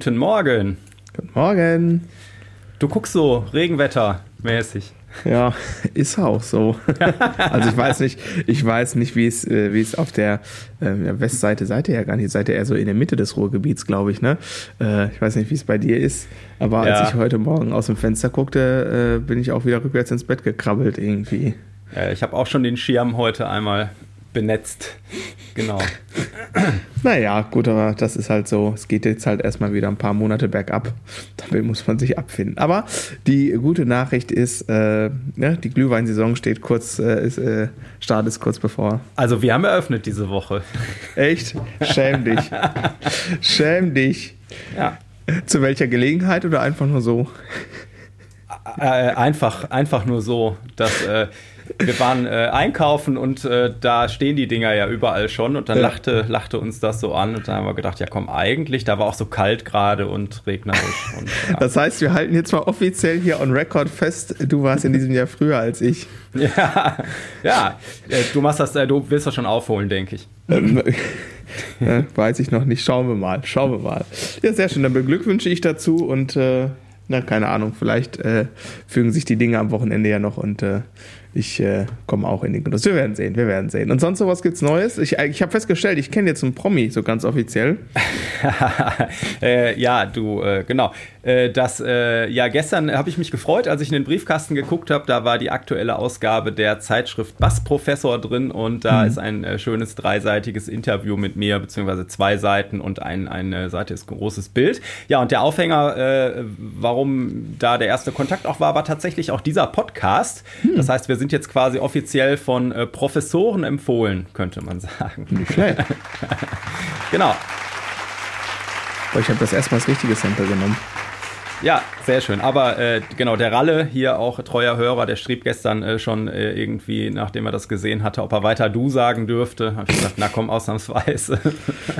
Guten Morgen. Guten Morgen. Du guckst so Regenwetter-mäßig. Ja, ist auch so. also ich weiß nicht, ich weiß nicht, wie es, äh, wie es auf der äh, Westseite seid ihr ja gar nicht, seid ihr eher so in der Mitte des Ruhrgebiets, glaube ich, ne? Äh, ich weiß nicht, wie es bei dir ist, aber ja. als ich heute Morgen aus dem Fenster guckte, äh, bin ich auch wieder rückwärts ins Bett gekrabbelt irgendwie. Ich habe auch schon den Schirm heute einmal benetzt. Genau. Naja, gut, aber das ist halt so. Es geht jetzt halt erstmal wieder ein paar Monate bergab. Damit muss man sich abfinden. Aber die gute Nachricht ist, äh, ja, die Glühweinsaison steht kurz, äh, ist, äh, Start ist kurz bevor. Also wir haben eröffnet diese Woche. Echt? Schäm dich. Schäm dich. Ja. Zu welcher Gelegenheit oder einfach nur so? Äh, einfach, einfach nur so, dass äh, wir waren äh, einkaufen und äh, da stehen die Dinger ja überall schon und dann ja. lachte, lachte uns das so an und dann haben wir gedacht, ja komm, eigentlich, da war auch so kalt gerade und regnerisch. Und, ja. Das heißt, wir halten jetzt mal offiziell hier on record fest, du warst in diesem Jahr früher als ich. Ja, ja, äh, du machst das, äh, du willst das schon aufholen, denke ich. Ähm, ja, weiß ich noch nicht. Schauen wir mal. Schauen wir mal. Ja, sehr schön. Dann beglückwünsche ich dazu und äh, na, keine Ahnung, vielleicht äh, fügen sich die Dinge am Wochenende ja noch und äh, ich äh, komme auch in den Genuss. Wir werden sehen, wir werden sehen. Und sonst so was gibt's Neues? Ich, äh, ich habe festgestellt, ich kenne jetzt einen Promi, so ganz offiziell. äh, ja, du, äh, genau. Äh, das, äh, ja, gestern habe ich mich gefreut, als ich in den Briefkasten geguckt habe. Da war die aktuelle Ausgabe der Zeitschrift Bassprofessor drin und da mhm. ist ein schönes dreiseitiges Interview mit mir, beziehungsweise zwei Seiten und ein, eine Seite ist ein großes Bild. Ja, und der Aufhänger, warum da der erste Kontakt auch war, war tatsächlich auch dieser Podcast. Mhm. Das heißt, wir sind jetzt quasi offiziell von äh, Professoren empfohlen, könnte man sagen. Nicht schlecht. genau. Ich habe das erstmal das richtige Sample genommen. Ja, sehr schön. Aber äh, genau, der Ralle, hier auch treuer Hörer, der schrieb gestern äh, schon äh, irgendwie, nachdem er das gesehen hatte, ob er weiter du sagen dürfte. Habe ich gesagt, na komm, ausnahmsweise.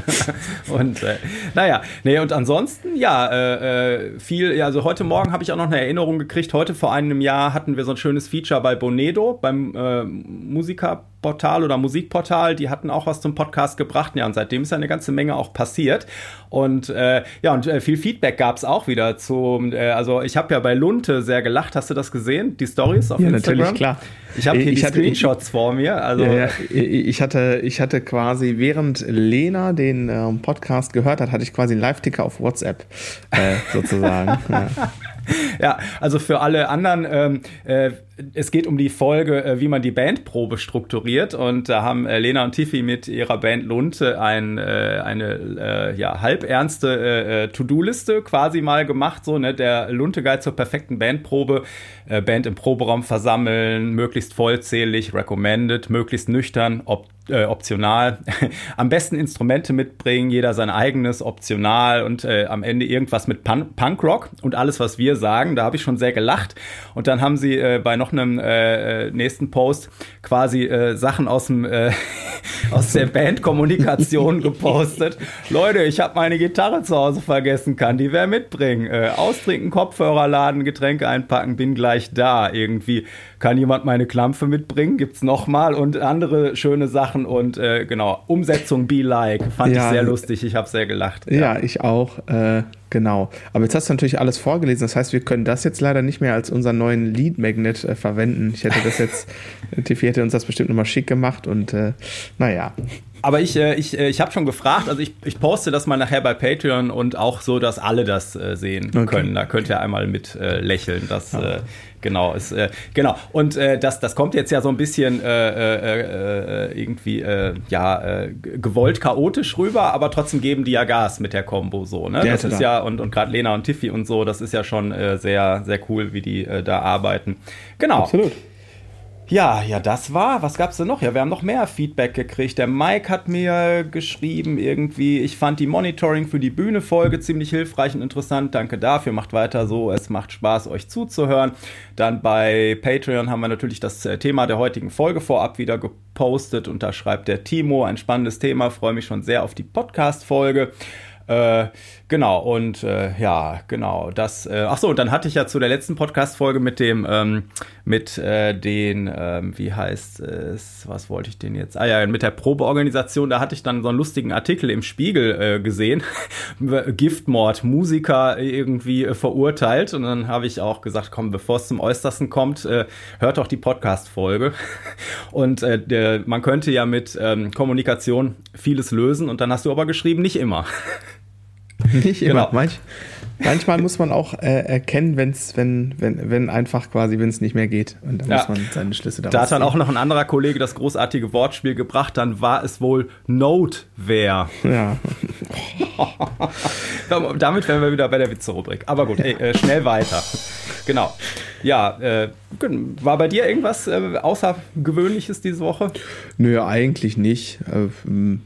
und äh, naja, nee, und ansonsten, ja, äh, äh, viel, also heute Morgen habe ich auch noch eine Erinnerung gekriegt. Heute vor einem Jahr hatten wir so ein schönes Feature bei Bonedo, beim äh, Musiker Portal oder Musikportal, die hatten auch was zum Podcast gebracht. Ja, und seitdem ist ja eine ganze Menge auch passiert. Und äh, ja, und äh, viel Feedback gab es auch wieder zu. Äh, also ich habe ja bei Lunte sehr gelacht. Hast du das gesehen? Die Stories auf ja, Instagram? Natürlich, klar. Ich habe hier ich die hatte, Screenshots ich, vor mir. Also ja, ja, ich hatte, ich hatte quasi während Lena den ähm, Podcast gehört hat, hatte ich quasi einen Live-Ticker auf WhatsApp äh, sozusagen. ja. ja, also für alle anderen, ähm, äh, es geht um die Folge, äh, wie man die Bandprobe strukturiert. Und da haben äh, Lena und Tiffy mit ihrer Band Lunte ein, äh, eine äh, ja, halbernste To-Do-Liste quasi mal gemacht. So, ne? Der Lunte-Guide zur perfekten Bandprobe. Band im Proberaum versammeln, möglichst vollzählig, recommended, möglichst nüchtern, ob äh, optional. am besten Instrumente mitbringen, jeder sein eigenes, optional und äh, am Ende irgendwas mit Pun Punkrock und alles, was wir sagen. Da habe ich schon sehr gelacht. Und dann haben sie äh, bei noch einem äh, äh nächsten Post quasi äh, Sachen aus dem äh, aus der Bandkommunikation gepostet. Leute, ich habe meine Gitarre zu Hause vergessen, kann die wer mitbringen? Äh, austrinken, Kopfhörer laden, Getränke einpacken, bin gleich da irgendwie kann jemand meine Klampfe mitbringen? Gibt's nochmal und andere schöne Sachen und äh, genau, Umsetzung Be Like. Fand ja, ich sehr lustig, ich habe sehr gelacht. Ja, ja ich auch. Äh, genau. Aber jetzt hast du natürlich alles vorgelesen. Das heißt, wir können das jetzt leider nicht mehr als unseren neuen Lead Magnet äh, verwenden. Ich hätte das jetzt, Tiffy hätte uns das bestimmt nochmal schick gemacht und äh, naja. Aber ich, äh, ich, äh, ich habe schon gefragt, also ich, ich poste das mal nachher bei Patreon und auch so, dass alle das sehen okay. können. Da könnt ihr einmal mit lächeln. Das, ja. Genau, ist, äh, genau. Und äh, das, das kommt jetzt ja so ein bisschen äh, äh, äh irgendwie äh, ja äh, gewollt chaotisch rüber, aber trotzdem geben die ja Gas mit der Combo so. Ne? Das ist ja, und, und gerade Lena und Tiffy und so, das ist ja schon äh, sehr, sehr cool, wie die äh, da arbeiten. Genau. Absolut. Ja, ja, das war. Was gab's denn noch? Ja, wir haben noch mehr Feedback gekriegt. Der Mike hat mir geschrieben irgendwie, ich fand die Monitoring für die Bühne-Folge ziemlich hilfreich und interessant. Danke dafür. Macht weiter so. Es macht Spaß, euch zuzuhören. Dann bei Patreon haben wir natürlich das äh, Thema der heutigen Folge vorab wieder gepostet und da schreibt der Timo ein spannendes Thema. Freue mich schon sehr auf die Podcast-Folge. Äh, genau, und äh, ja, genau, das, äh, ach so, und dann hatte ich ja zu der letzten Podcast-Folge mit dem, ähm, mit äh, den, ähm, wie heißt es, was wollte ich denn jetzt? Ah ja, mit der Probeorganisation, da hatte ich dann so einen lustigen Artikel im Spiegel äh, gesehen, Giftmord, Musiker irgendwie äh, verurteilt und dann habe ich auch gesagt, komm, bevor es zum Äußersten kommt, äh, hört doch die Podcast-Folge und äh, der, man könnte ja mit ähm, Kommunikation vieles lösen und dann hast du aber geschrieben, nicht immer. Nicht immer. Genau. Manch, manchmal muss man auch äh, erkennen, wenn's, wenn, wenn, wenn einfach quasi, wenn es nicht mehr geht. Und dann ja. muss man seine Schlüsse daraus Da hat dann auch noch ein anderer Kollege das großartige Wortspiel gebracht, dann war es wohl Noteware. Ja. Damit wären wir wieder bei der Witze-Rubrik. Aber gut, ey, äh, schnell weiter. Genau. Ja, äh, war bei dir irgendwas äh, Außergewöhnliches diese Woche? Nö, eigentlich nicht. Äh,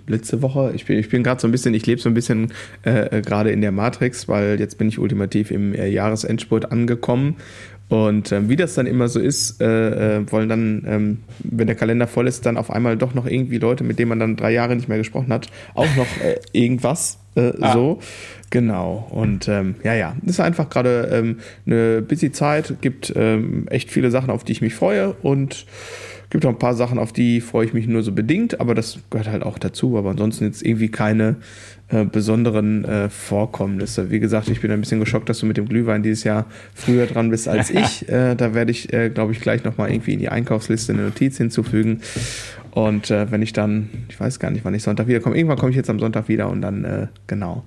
letzte Woche, ich bin, ich bin gerade so ein bisschen, ich lebe so ein bisschen äh, gerade in der Matrix, weil jetzt bin ich ultimativ im äh, Jahresendspurt angekommen. Und ähm, wie das dann immer so ist, äh, äh, wollen dann, ähm, wenn der Kalender voll ist, dann auf einmal doch noch irgendwie Leute, mit denen man dann drei Jahre nicht mehr gesprochen hat, auch noch äh, irgendwas äh, ah. so. Genau. Und ähm, ja, ja, ist einfach gerade ähm, eine busy Zeit, gibt ähm, echt viele Sachen, auf die ich mich freue und gibt auch ein paar Sachen, auf die freue ich mich nur so bedingt, aber das gehört halt auch dazu. Aber ansonsten jetzt irgendwie keine äh, besonderen äh, Vorkommnisse. Wie gesagt, ich bin ein bisschen geschockt, dass du mit dem Glühwein dieses Jahr früher dran bist als ich. Äh, da werde ich, äh, glaube ich, gleich nochmal irgendwie in die Einkaufsliste eine Notiz hinzufügen. Und äh, wenn ich dann, ich weiß gar nicht, wann ich Sonntag wiederkomme, irgendwann komme ich jetzt am Sonntag wieder und dann, äh, genau.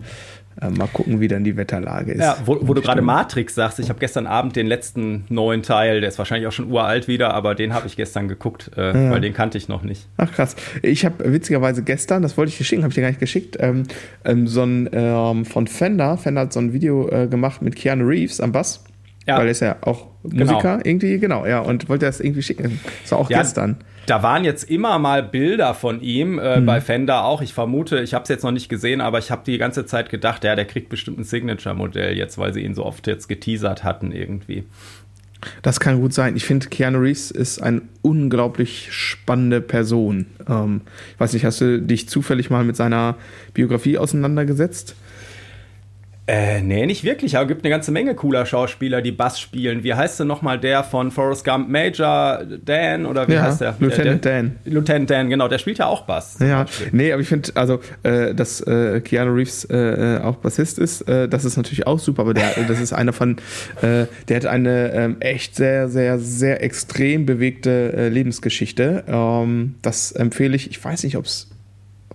Äh, mal gucken, wie dann die Wetterlage ist. Ja, wo, wo du gerade Matrix sagst, ich habe gestern Abend den letzten neuen Teil, der ist wahrscheinlich auch schon uralt wieder, aber den habe ich gestern geguckt, äh, ja. weil den kannte ich noch nicht. Ach krass. Ich habe witzigerweise gestern, das wollte ich dir schicken, habe ich dir gar nicht geschickt, ähm, ähm, so ein ähm, von Fender, Fender hat so ein Video äh, gemacht mit Keanu Reeves am Bass. Ja. Weil er ist ja auch genau. Musiker genau. irgendwie, genau, ja, und wollte das irgendwie schicken. Das war auch ja, gestern. Da waren jetzt immer mal Bilder von ihm, äh, mhm. bei Fender auch. Ich vermute, ich habe es jetzt noch nicht gesehen, aber ich habe die ganze Zeit gedacht, ja, der kriegt bestimmt ein Signature-Modell jetzt, weil sie ihn so oft jetzt geteasert hatten irgendwie. Das kann gut sein. Ich finde, Keanu Reeves ist eine unglaublich spannende Person. Ähm, ich weiß nicht, hast du dich zufällig mal mit seiner Biografie auseinandergesetzt? Äh, nee, nicht wirklich, aber es gibt eine ganze Menge cooler Schauspieler, die Bass spielen. Wie heißt denn nochmal der von Forrest Gump? Major Dan oder wie ja, heißt der? Lieutenant der, Dan. Lieutenant Dan, genau, der spielt ja auch Bass. Ja, nee, aber ich finde, also, äh, dass äh, Keanu Reeves äh, auch Bassist ist, äh, das ist natürlich auch super, aber der, das ist einer von, äh, der hat eine ähm, echt sehr, sehr, sehr extrem bewegte äh, Lebensgeschichte. Ähm, das empfehle ich, ich weiß nicht, ob es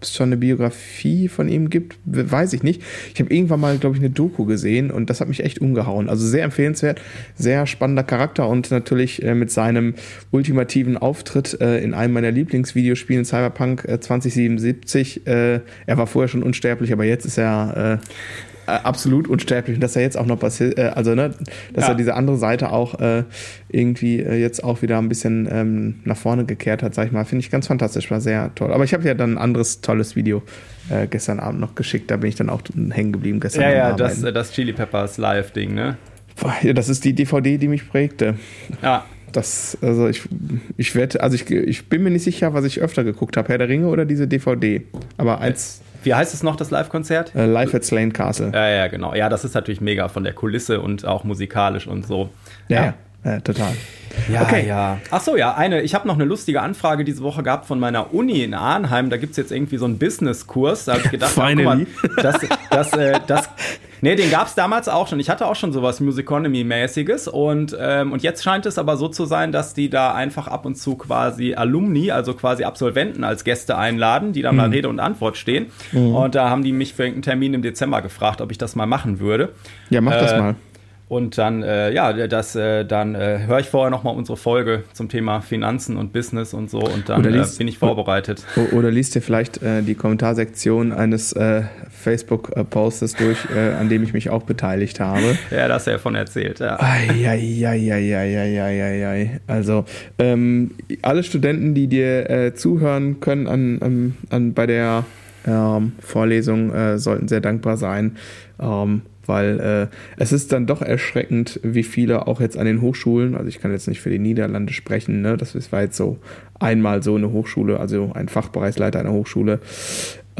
ob es schon eine Biografie von ihm gibt, weiß ich nicht. Ich habe irgendwann mal, glaube ich, eine Doku gesehen und das hat mich echt umgehauen. Also sehr empfehlenswert, sehr spannender Charakter und natürlich äh, mit seinem ultimativen Auftritt äh, in einem meiner Lieblingsvideospielen Cyberpunk äh, 2077. Äh, er war vorher schon unsterblich, aber jetzt ist er äh, absolut unsterblich und dass er jetzt auch noch passiert, äh, also ne, dass ja. er diese andere Seite auch äh, irgendwie äh, jetzt auch wieder ein bisschen ähm, nach vorne gekehrt hat, sag ich mal, finde ich ganz fantastisch, war sehr toll. Aber ich habe ja dann ein anderes tolles Video äh, gestern Abend noch geschickt, da bin ich dann auch hängen geblieben gestern Abend. Ja, ja, das, äh, das Chili Peppers Live-Ding, ne? Ja, das ist die DVD, die mich prägte. Ja. Das, also ich, ich wette, also ich, ich bin mir nicht sicher, was ich öfter geguckt habe, Herr der Ringe oder diese DVD. Aber eins. Wie heißt es noch, das Live-Konzert? Äh, Live at Slane Castle. Ja, ja, genau. Ja, das ist natürlich mega von der Kulisse und auch musikalisch und so. Ja, ja. ja total. Ja, okay. ja. Ach so, ja, eine, ich habe noch eine lustige Anfrage diese Woche gehabt von meiner Uni in Arnheim. Da gibt es jetzt irgendwie so einen Business-Kurs. Da habe ich gedacht, ach, guck mal, das, das, äh, das, Nee, den gab es damals auch schon. Ich hatte auch schon sowas Musiconomy-mäßiges und, ähm, und jetzt scheint es aber so zu sein, dass die da einfach ab und zu quasi Alumni, also quasi Absolventen als Gäste einladen, die dann mhm. mal Rede und Antwort stehen. Mhm. Und da haben die mich für irgendeinen Termin im Dezember gefragt, ob ich das mal machen würde. Ja, mach äh, das mal. Und dann, äh, ja, das, äh, dann äh, höre ich vorher nochmal unsere Folge zum Thema Finanzen und Business und so und dann liest, bin ich vorbereitet. Oder, oder liest dir vielleicht die Kommentarsektion eines Facebook-Postes durch, an dem ich mich auch beteiligt habe. Ja, das hast du ja von erzählt, ja. Eieieiei. Also, ähm, alle Studenten, die dir zuhören können an, an, an bei der ähm, Vorlesung, sollten sehr dankbar sein. Ähm, weil äh, es ist dann doch erschreckend, wie viele auch jetzt an den Hochschulen, also ich kann jetzt nicht für die Niederlande sprechen, ne, das war jetzt so einmal so eine Hochschule, also ein Fachbereichsleiter einer Hochschule,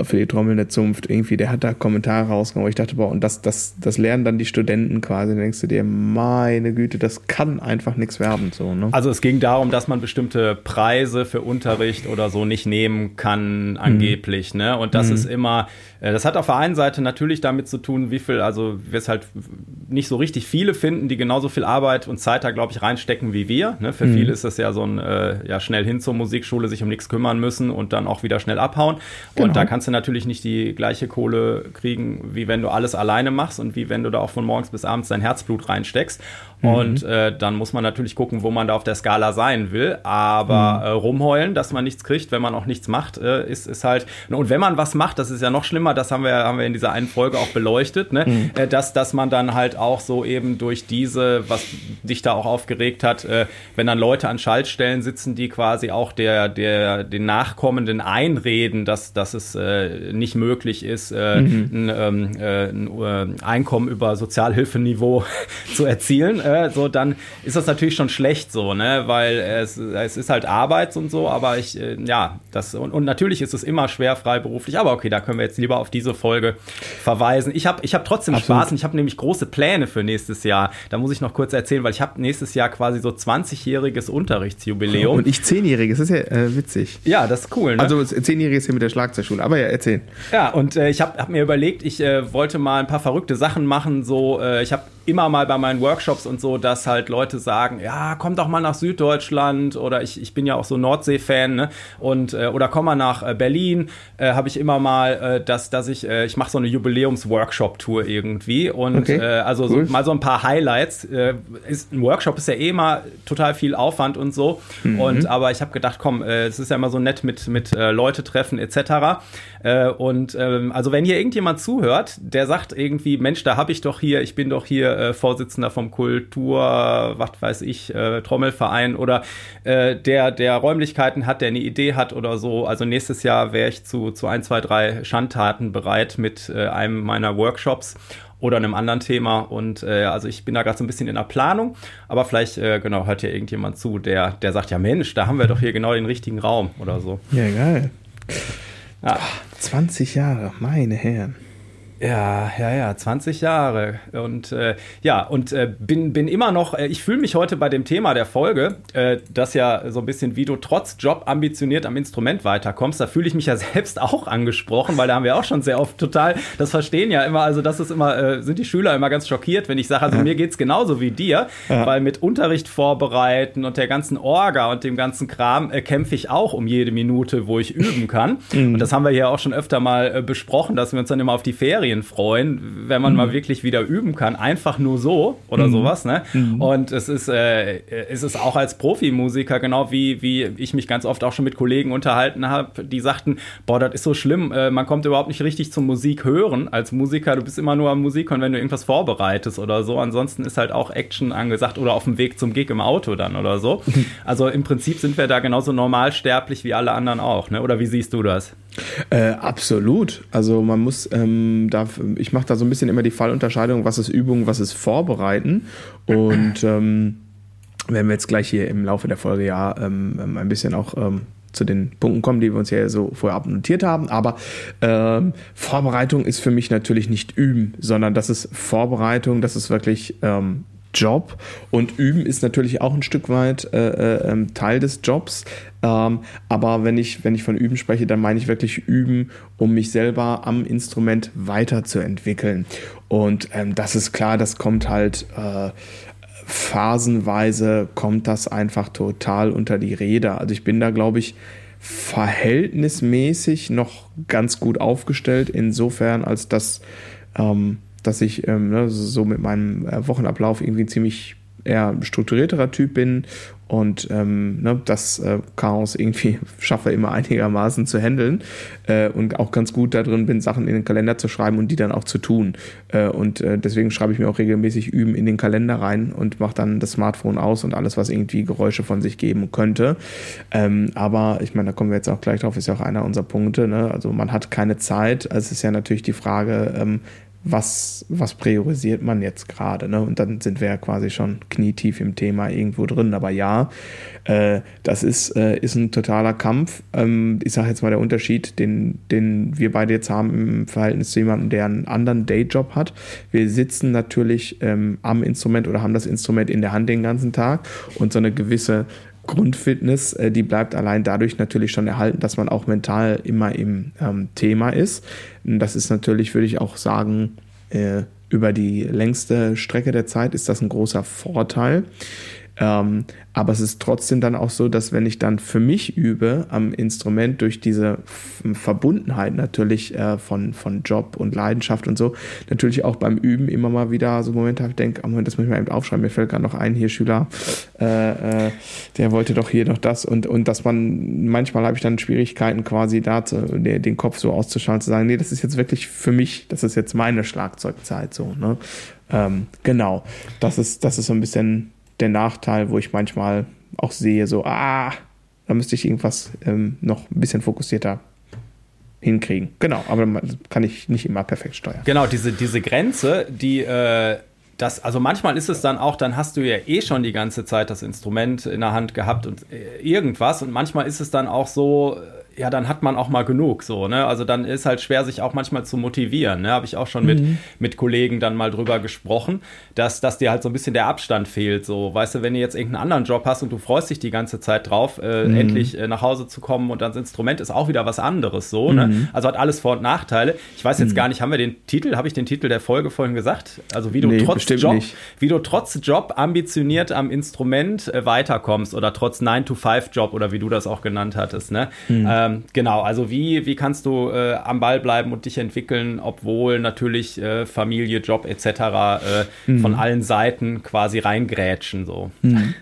für die trommelnde Zunft, irgendwie, der hat da Kommentare rausgenommen, wo ich dachte, boah, und das, das, das lernen dann die Studenten quasi, dann denkst du dir, meine Güte, das kann einfach nichts werden, so, ne? Also es ging darum, dass man bestimmte Preise für Unterricht oder so nicht nehmen kann, angeblich, mhm. ne? Und das mhm. ist immer, äh, das hat auf der einen Seite natürlich damit zu tun, wie viel, also wir es halt nicht so richtig viele finden, die genauso viel Arbeit und Zeit da, glaube ich, reinstecken wie wir. Ne? Für mhm. viele ist das ja so ein, äh, ja, schnell hin zur Musikschule, sich um nichts kümmern müssen und dann auch wieder schnell abhauen. Genau. Und da kannst kannst du natürlich nicht die gleiche Kohle kriegen, wie wenn du alles alleine machst und wie wenn du da auch von morgens bis abends dein Herzblut reinsteckst. Mhm. Und äh, dann muss man natürlich gucken, wo man da auf der Skala sein will. Aber mhm. äh, rumheulen, dass man nichts kriegt, wenn man auch nichts macht, äh, ist, ist halt. Und wenn man was macht, das ist ja noch schlimmer, das haben wir, haben wir in dieser einen Folge auch beleuchtet, ne? Mhm. Äh, dass, dass man dann halt auch so eben durch diese, was dich da auch aufgeregt hat, äh, wenn dann Leute an Schaltstellen sitzen, die quasi auch der, der, den Nachkommenden einreden, dass, dass es äh, nicht möglich ist, äh, mhm. ein, ähm, äh, ein äh, Einkommen über Sozialhilfeniveau zu erzielen. Äh, äh, so, dann ist das natürlich schon schlecht so, ne? Weil es, es ist halt Arbeit und so, aber ich, äh, ja, das, und, und natürlich ist es immer schwer freiberuflich, aber okay, da können wir jetzt lieber auf diese Folge verweisen. Ich habe ich hab trotzdem Absolut. Spaß und ich habe nämlich große Pläne für nächstes Jahr. Da muss ich noch kurz erzählen, weil ich habe nächstes Jahr quasi so 20-jähriges Unterrichtsjubiläum. Und ich 10-jähriges, das ist ja äh, witzig. Ja, das ist cool, ne? Also 10-jähriges hier mit der Schlagzeugschule, aber ja, erzähl. Ja, und äh, ich habe hab mir überlegt, ich äh, wollte mal ein paar verrückte Sachen machen, so, äh, ich habe immer mal bei meinen Workshops und so, dass halt Leute sagen, ja, komm doch mal nach Süddeutschland oder ich, ich bin ja auch so Nordsee-Fan, ne? Und äh, oder komm mal nach äh, Berlin, äh, habe ich immer mal, äh, dass, dass ich, äh, ich mache so eine Jubiläums-Workshop-Tour irgendwie und okay, äh, also cool. so, mal so ein paar Highlights. Äh, ist, ein Workshop ist ja eh immer total viel Aufwand und so. Mhm. Und aber ich habe gedacht, komm, äh, es ist ja immer so nett mit, mit äh, Leute treffen etc. Äh, und ähm, also wenn hier irgendjemand zuhört, der sagt irgendwie, Mensch, da habe ich doch hier, ich bin doch hier äh, Vorsitzender vom Kultur, was weiß ich, äh, Trommelverein oder äh, der, der Räumlichkeiten hat, der eine Idee hat oder so. Also nächstes Jahr wäre ich zu, zu ein, zwei, drei Schandtaten bereit mit äh, einem meiner Workshops oder einem anderen Thema. Und äh, also ich bin da gerade so ein bisschen in der Planung, aber vielleicht, äh, genau, hört ja irgendjemand zu, der, der sagt, ja Mensch, da haben wir doch hier genau den richtigen Raum oder so. Ja, geil. Ja. 20 Jahre, meine Herren. Ja, ja, ja, 20 Jahre. Und äh, ja, und äh, bin, bin immer noch, äh, ich fühle mich heute bei dem Thema der Folge, äh, das ja so ein bisschen, wie du trotz Job ambitioniert am Instrument weiterkommst, da fühle ich mich ja selbst auch angesprochen, weil da haben wir auch schon sehr oft total, das verstehen ja immer, also das ist immer, äh, sind die Schüler immer ganz schockiert, wenn ich sage, also ja. mir geht's genauso wie dir, ja. weil mit Unterricht vorbereiten und der ganzen Orga und dem ganzen Kram äh, kämpfe ich auch um jede Minute, wo ich üben kann. Mhm. Und das haben wir hier auch schon öfter mal besprochen, dass wir uns dann immer auf die Ferien Serien freuen, wenn man mhm. mal wirklich wieder üben kann, einfach nur so oder mhm. sowas. Ne? Mhm. Und es ist, äh, es ist auch als Profimusiker, genau wie, wie ich mich ganz oft auch schon mit Kollegen unterhalten habe, die sagten, boah, das ist so schlimm, äh, man kommt überhaupt nicht richtig zum Musik hören als Musiker. Du bist immer nur am Musik und wenn du irgendwas vorbereitest oder so. Ansonsten ist halt auch Action angesagt oder auf dem Weg zum Gig im Auto dann oder so. Also im Prinzip sind wir da genauso normalsterblich wie alle anderen auch. Ne? Oder wie siehst du das? Äh, absolut. Also man muss ähm, da, ich mache da so ein bisschen immer die Fallunterscheidung, was ist Übung, was ist Vorbereiten. Und ähm, wenn wir jetzt gleich hier im Laufe der Folge ja ähm, ähm, ein bisschen auch ähm, zu den Punkten kommen, die wir uns ja so vorher abnotiert haben. Aber ähm, Vorbereitung ist für mich natürlich nicht üben, sondern das ist Vorbereitung, das ist wirklich ähm, Job und üben ist natürlich auch ein Stück weit äh, äh, ähm, Teil des Jobs. Ähm, aber wenn ich, wenn ich von üben spreche, dann meine ich wirklich üben, um mich selber am Instrument weiterzuentwickeln. Und ähm, das ist klar, das kommt halt äh, phasenweise kommt das einfach total unter die Räder. Also ich bin da, glaube ich, verhältnismäßig noch ganz gut aufgestellt, insofern als dass ähm, dass ich ähm, ne, so mit meinem äh, Wochenablauf irgendwie ziemlich eher strukturierterer Typ bin und ähm, ne, das äh, Chaos irgendwie schaffe immer einigermaßen zu handeln äh, und auch ganz gut da drin bin, Sachen in den Kalender zu schreiben und die dann auch zu tun. Äh, und äh, deswegen schreibe ich mir auch regelmäßig Üben in den Kalender rein und mache dann das Smartphone aus und alles, was irgendwie Geräusche von sich geben könnte. Ähm, aber ich meine, da kommen wir jetzt auch gleich drauf, ist ja auch einer unserer Punkte. Ne? Also man hat keine Zeit. Also es ist ja natürlich die Frage, ähm, was, was priorisiert man jetzt gerade. Ne? Und dann sind wir ja quasi schon knietief im Thema irgendwo drin. Aber ja, äh, das ist, äh, ist ein totaler Kampf. Ähm, ich sage jetzt mal der Unterschied, den, den wir beide jetzt haben im Verhältnis zu jemandem, der einen anderen Dayjob hat. Wir sitzen natürlich ähm, am Instrument oder haben das Instrument in der Hand den ganzen Tag und so eine gewisse Grundfitness, äh, die bleibt allein dadurch natürlich schon erhalten, dass man auch mental immer im ähm, Thema ist. Das ist natürlich, würde ich auch sagen, äh, über die längste Strecke der Zeit ist das ein großer Vorteil. Ähm, aber es ist trotzdem dann auch so, dass wenn ich dann für mich übe am Instrument durch diese Verbundenheit natürlich äh, von, von Job und Leidenschaft und so, natürlich auch beim Üben immer mal wieder so ich denke, oh Moment, das muss ich mal eben aufschreiben, mir fällt gerade noch ein, hier Schüler, äh, äh, der wollte doch hier noch das. Und, und dass man, manchmal habe ich dann Schwierigkeiten quasi da zu, den Kopf so auszuschalten, zu sagen, nee, das ist jetzt wirklich für mich, das ist jetzt meine Schlagzeugzeit so, ne? Ähm, genau, das ist, das ist so ein bisschen der Nachteil, wo ich manchmal auch sehe, so, ah, da müsste ich irgendwas ähm, noch ein bisschen fokussierter hinkriegen. Genau, aber kann ich nicht immer perfekt steuern. Genau, diese, diese Grenze, die äh, das, also manchmal ist es dann auch, dann hast du ja eh schon die ganze Zeit das Instrument in der Hand gehabt und äh, irgendwas und manchmal ist es dann auch so, ja, dann hat man auch mal genug so, ne? Also dann ist halt schwer, sich auch manchmal zu motivieren, ne? Habe ich auch schon mhm. mit, mit Kollegen dann mal drüber gesprochen, dass, dass dir halt so ein bisschen der Abstand fehlt. So, weißt du, wenn du jetzt irgendeinen anderen Job hast und du freust dich die ganze Zeit drauf, äh, mhm. endlich äh, nach Hause zu kommen und das Instrument ist auch wieder was anderes so, ne? mhm. ne? Also hat alles Vor- und Nachteile. Ich weiß jetzt mhm. gar nicht, haben wir den Titel, habe ich den Titel der Folge vorhin gesagt? Also wie du nee, trotz Job, nicht. wie du trotz Job ambitioniert am Instrument äh, weiterkommst oder trotz 9-to-5-Job oder wie du das auch genannt hattest, ne? Mhm. Ähm, genau, also wie, wie kannst du äh, am Ball bleiben und dich entwickeln, obwohl natürlich äh, Familie, Job etc. Äh, mhm. von allen Seiten quasi reingrätschen so. Mhm.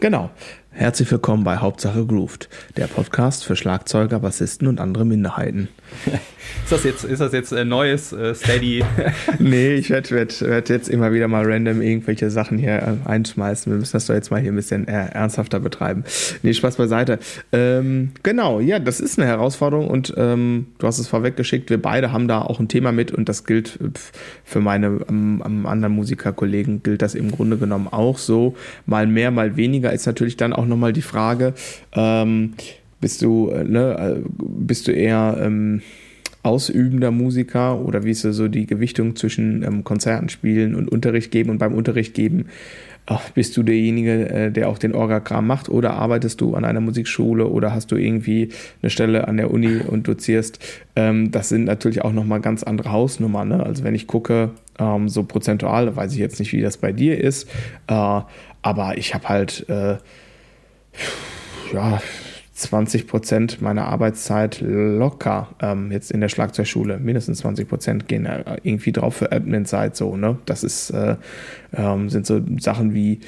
Genau. Herzlich willkommen bei Hauptsache Grooved, der Podcast für Schlagzeuger, Bassisten und andere Minderheiten. ist das jetzt, ist das jetzt ein neues äh, Steady? nee, ich werde werd, werd jetzt immer wieder mal random irgendwelche Sachen hier äh, einschmeißen. Wir müssen das doch jetzt mal hier ein bisschen äh, ernsthafter betreiben. Nee, Spaß beiseite. Ähm, genau, ja, das ist eine Herausforderung und ähm, du hast es vorweggeschickt. Wir beide haben da auch ein Thema mit und das gilt für meine ähm, anderen Musikerkollegen, gilt das im Grunde genommen auch so. Mal mehr, mal weniger ist natürlich dann auch auch nochmal die Frage, ähm, bist du, äh, ne, äh, bist du eher ähm, ausübender Musiker oder wie ist so die Gewichtung zwischen ähm, Konzerten spielen und Unterricht geben und beim Unterricht geben ach, bist du derjenige, äh, der auch den Orgakram macht oder arbeitest du an einer Musikschule oder hast du irgendwie eine Stelle an der Uni und dozierst? Ähm, das sind natürlich auch nochmal ganz andere Hausnummern. Ne? Also wenn ich gucke, ähm, so prozentual, weiß ich jetzt nicht, wie das bei dir ist, äh, aber ich habe halt äh, ja, 20 Prozent meiner Arbeitszeit locker ähm, jetzt in der Schlagzeugschule. Mindestens 20 Prozent gehen äh, irgendwie drauf für Admin-Zeit so, ne? Das ist, äh, ähm, sind so Sachen wie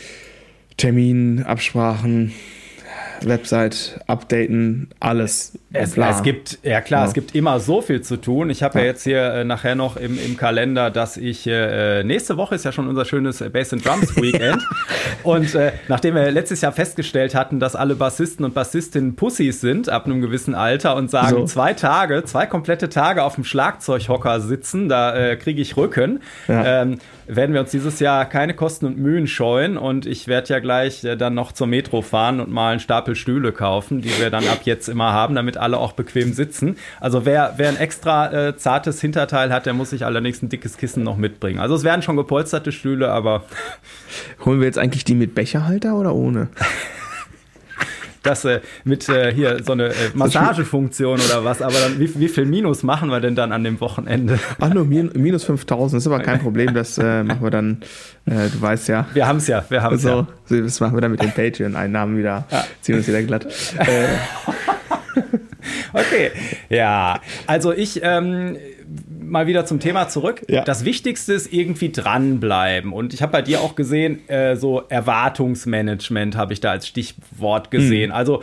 Termin, Absprachen, Website updaten, alles. Es, es, gibt, ja klar, ja. es gibt immer so viel zu tun. Ich habe ja. ja. jetzt hier äh, nachher noch im, im Kalender, dass ich äh, nächste Woche ist ja schon unser schönes Bass and Drums Weekend. und äh, nachdem wir letztes Jahr festgestellt hatten, dass alle Bassisten und Bassistinnen Pussys sind ab einem gewissen Alter und sagen, so. zwei Tage, zwei komplette Tage auf dem Schlagzeughocker sitzen, da äh, kriege ich Rücken. Ja. Ähm, werden wir uns dieses Jahr keine Kosten und Mühen scheuen und ich werde ja gleich äh, dann noch zur Metro fahren und mal einen Stapel Stühle kaufen, die wir dann ab jetzt immer haben, damit alle auch bequem sitzen. Also wer, wer ein extra äh, zartes Hinterteil hat, der muss sich allerdings ein dickes Kissen noch mitbringen. Also es werden schon gepolsterte Stühle, aber holen wir jetzt eigentlich die mit Becherhalter oder ohne? das äh, mit äh, hier so eine äh, Massagefunktion oder was, aber dann wie, wie viel Minus machen wir denn dann an dem Wochenende? Ach nur minus 5000, ist aber kein Problem, das äh, machen wir dann, äh, du weißt ja. Wir haben es ja, wir haben es so, ja. Das machen wir dann mit den Patreon-Einnahmen wieder, ja. ziehen uns wieder glatt. Äh. okay, ja, also ich, ähm, mal wieder zum Thema zurück. Ja. Das Wichtigste ist irgendwie dranbleiben. Und ich habe bei dir auch gesehen, äh, so Erwartungsmanagement habe ich da als Stichwort gesehen. Hm. Also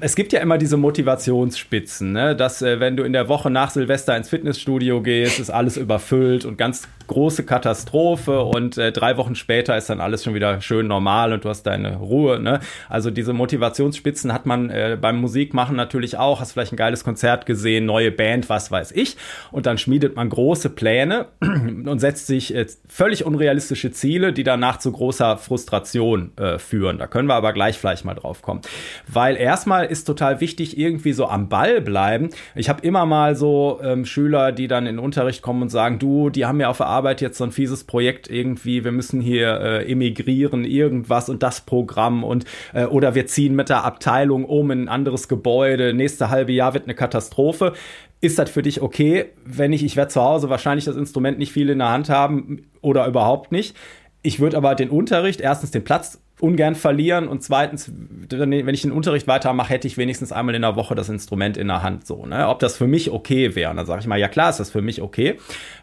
es gibt ja immer diese Motivationsspitzen, ne? dass äh, wenn du in der Woche nach Silvester ins Fitnessstudio gehst, ist alles überfüllt und ganz große Katastrophe und äh, drei Wochen später ist dann alles schon wieder schön normal und du hast deine Ruhe. Ne? Also diese Motivationsspitzen hat man äh, beim Musikmachen natürlich auch. Hast vielleicht ein geiles Konzert gesehen, neue Band, was weiß ich. Und dann schmiedet man große Pläne und setzt sich äh, völlig unrealistische Ziele, die danach zu großer Frustration äh, führen. Da können wir aber gleich vielleicht mal drauf kommen. Weil erstmal ist total wichtig, irgendwie so am Ball bleiben. Ich habe immer mal so ähm, Schüler, die dann in den Unterricht kommen und sagen, du, die haben ja auf der Arbeit jetzt so ein fieses Projekt irgendwie, wir müssen hier äh, emigrieren, irgendwas und das Programm und äh, oder wir ziehen mit der Abteilung um in ein anderes Gebäude, nächste halbe Jahr wird eine Katastrophe. Ist das für dich okay, wenn ich, ich werde zu Hause wahrscheinlich das Instrument nicht viel in der Hand haben oder überhaupt nicht? Ich würde aber den Unterricht, erstens den Platz ungern verlieren und zweitens, wenn ich den Unterricht weitermache, hätte ich wenigstens einmal in der Woche das Instrument in der Hand so. Ne? Ob das für mich okay wäre. Und dann sage ich mal, ja klar, ist das für mich okay.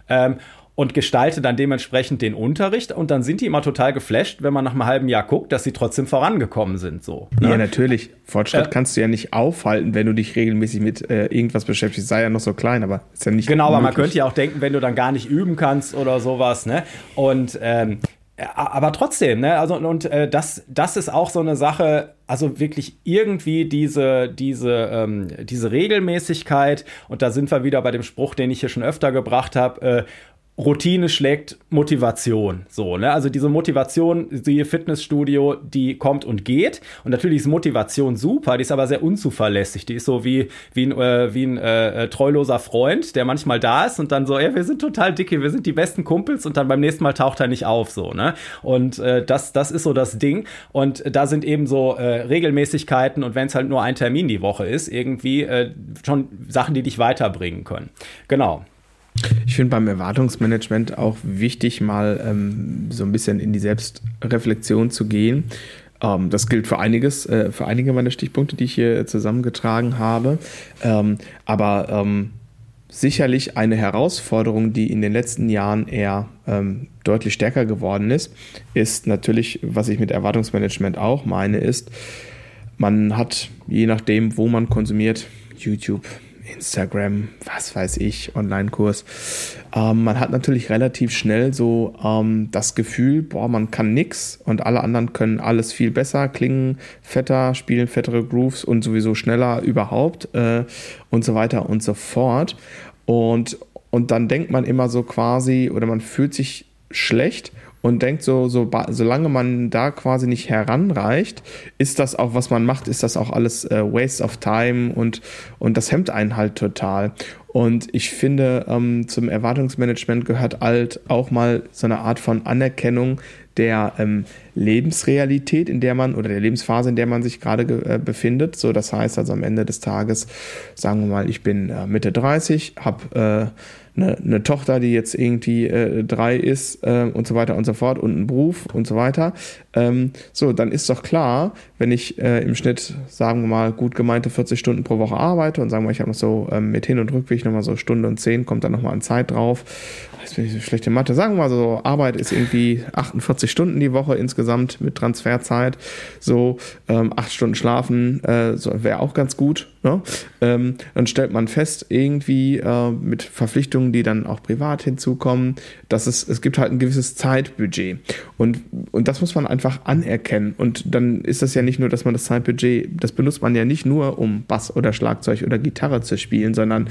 Ähm, und gestalte dann dementsprechend den Unterricht und dann sind die immer total geflasht, wenn man nach einem halben Jahr guckt, dass sie trotzdem vorangekommen sind. So, ne? Ja, natürlich. Fortschritt äh, kannst du ja nicht aufhalten, wenn du dich regelmäßig mit äh, irgendwas beschäftigst. Sei ja noch so klein, aber ist ja nicht. Genau, möglich. aber man könnte ja auch denken, wenn du dann gar nicht üben kannst oder sowas, ne? Und ähm, aber trotzdem, ne, also und äh, das, das ist auch so eine Sache, also wirklich irgendwie diese, diese, ähm, diese Regelmäßigkeit, und da sind wir wieder bei dem Spruch, den ich hier schon öfter gebracht habe, äh, Routine schlägt Motivation. So, ne? Also diese Motivation, siehe Fitnessstudio, die kommt und geht. Und natürlich ist Motivation super, die ist aber sehr unzuverlässig. Die ist so wie, wie ein, äh, wie ein äh, treuloser Freund, der manchmal da ist und dann so, ja, wir sind total dicke, wir sind die besten Kumpels und dann beim nächsten Mal taucht er nicht auf. So, ne? Und äh, das, das ist so das Ding. Und da sind eben so äh, Regelmäßigkeiten und wenn es halt nur ein Termin die Woche ist, irgendwie äh, schon Sachen, die dich weiterbringen können. Genau. Ich finde beim Erwartungsmanagement auch wichtig, mal ähm, so ein bisschen in die Selbstreflexion zu gehen. Ähm, das gilt für einiges, äh, für einige meiner Stichpunkte, die ich hier zusammengetragen habe. Ähm, aber ähm, sicherlich eine Herausforderung, die in den letzten Jahren eher ähm, deutlich stärker geworden ist, ist natürlich, was ich mit Erwartungsmanagement auch meine, ist, man hat je nachdem, wo man konsumiert, YouTube, Instagram, was weiß ich, Online-Kurs. Ähm, man hat natürlich relativ schnell so ähm, das Gefühl, boah, man kann nix und alle anderen können alles viel besser, klingen fetter, spielen fettere Grooves und sowieso schneller überhaupt äh, und so weiter und so fort. Und, und dann denkt man immer so quasi oder man fühlt sich schlecht und denkt so, so, solange man da quasi nicht heranreicht, ist das auch, was man macht, ist das auch alles äh, Waste of Time und, und das hemmt einen halt total. Und ich finde, ähm, zum Erwartungsmanagement gehört halt auch mal so eine Art von Anerkennung der ähm, Lebensrealität, in der man oder der Lebensphase, in der man sich gerade äh, befindet. So, das heißt also am Ende des Tages, sagen wir mal, ich bin äh, Mitte 30, habe äh, eine, eine Tochter, die jetzt irgendwie äh, drei ist äh, und so weiter und so fort und einen Beruf und so weiter. Ähm, so, dann ist doch klar, wenn ich äh, im Schnitt, sagen wir mal, gut gemeinte 40 Stunden pro Woche arbeite und sagen wir, ich habe noch so ähm, mit Hin- und Rückweg nochmal so Stunde und zehn, kommt dann nochmal an Zeit drauf. Jetzt bin ich so schlechte Mathe. Sagen wir mal so, Arbeit ist irgendwie 48 Stunden die Woche insgesamt mit Transferzeit. So, ähm, acht Stunden schlafen äh, so, wäre auch ganz gut. Ne? Ähm, dann stellt man fest, irgendwie äh, mit Verpflichtungen, die dann auch privat hinzukommen, dass es, es gibt halt ein gewisses Zeitbudget. Und, und das muss man einfach anerkennen. Und dann ist das ja nicht nur, dass man das Zeitbudget, das benutzt man ja nicht nur, um Bass oder Schlagzeug oder Gitarre zu spielen, sondern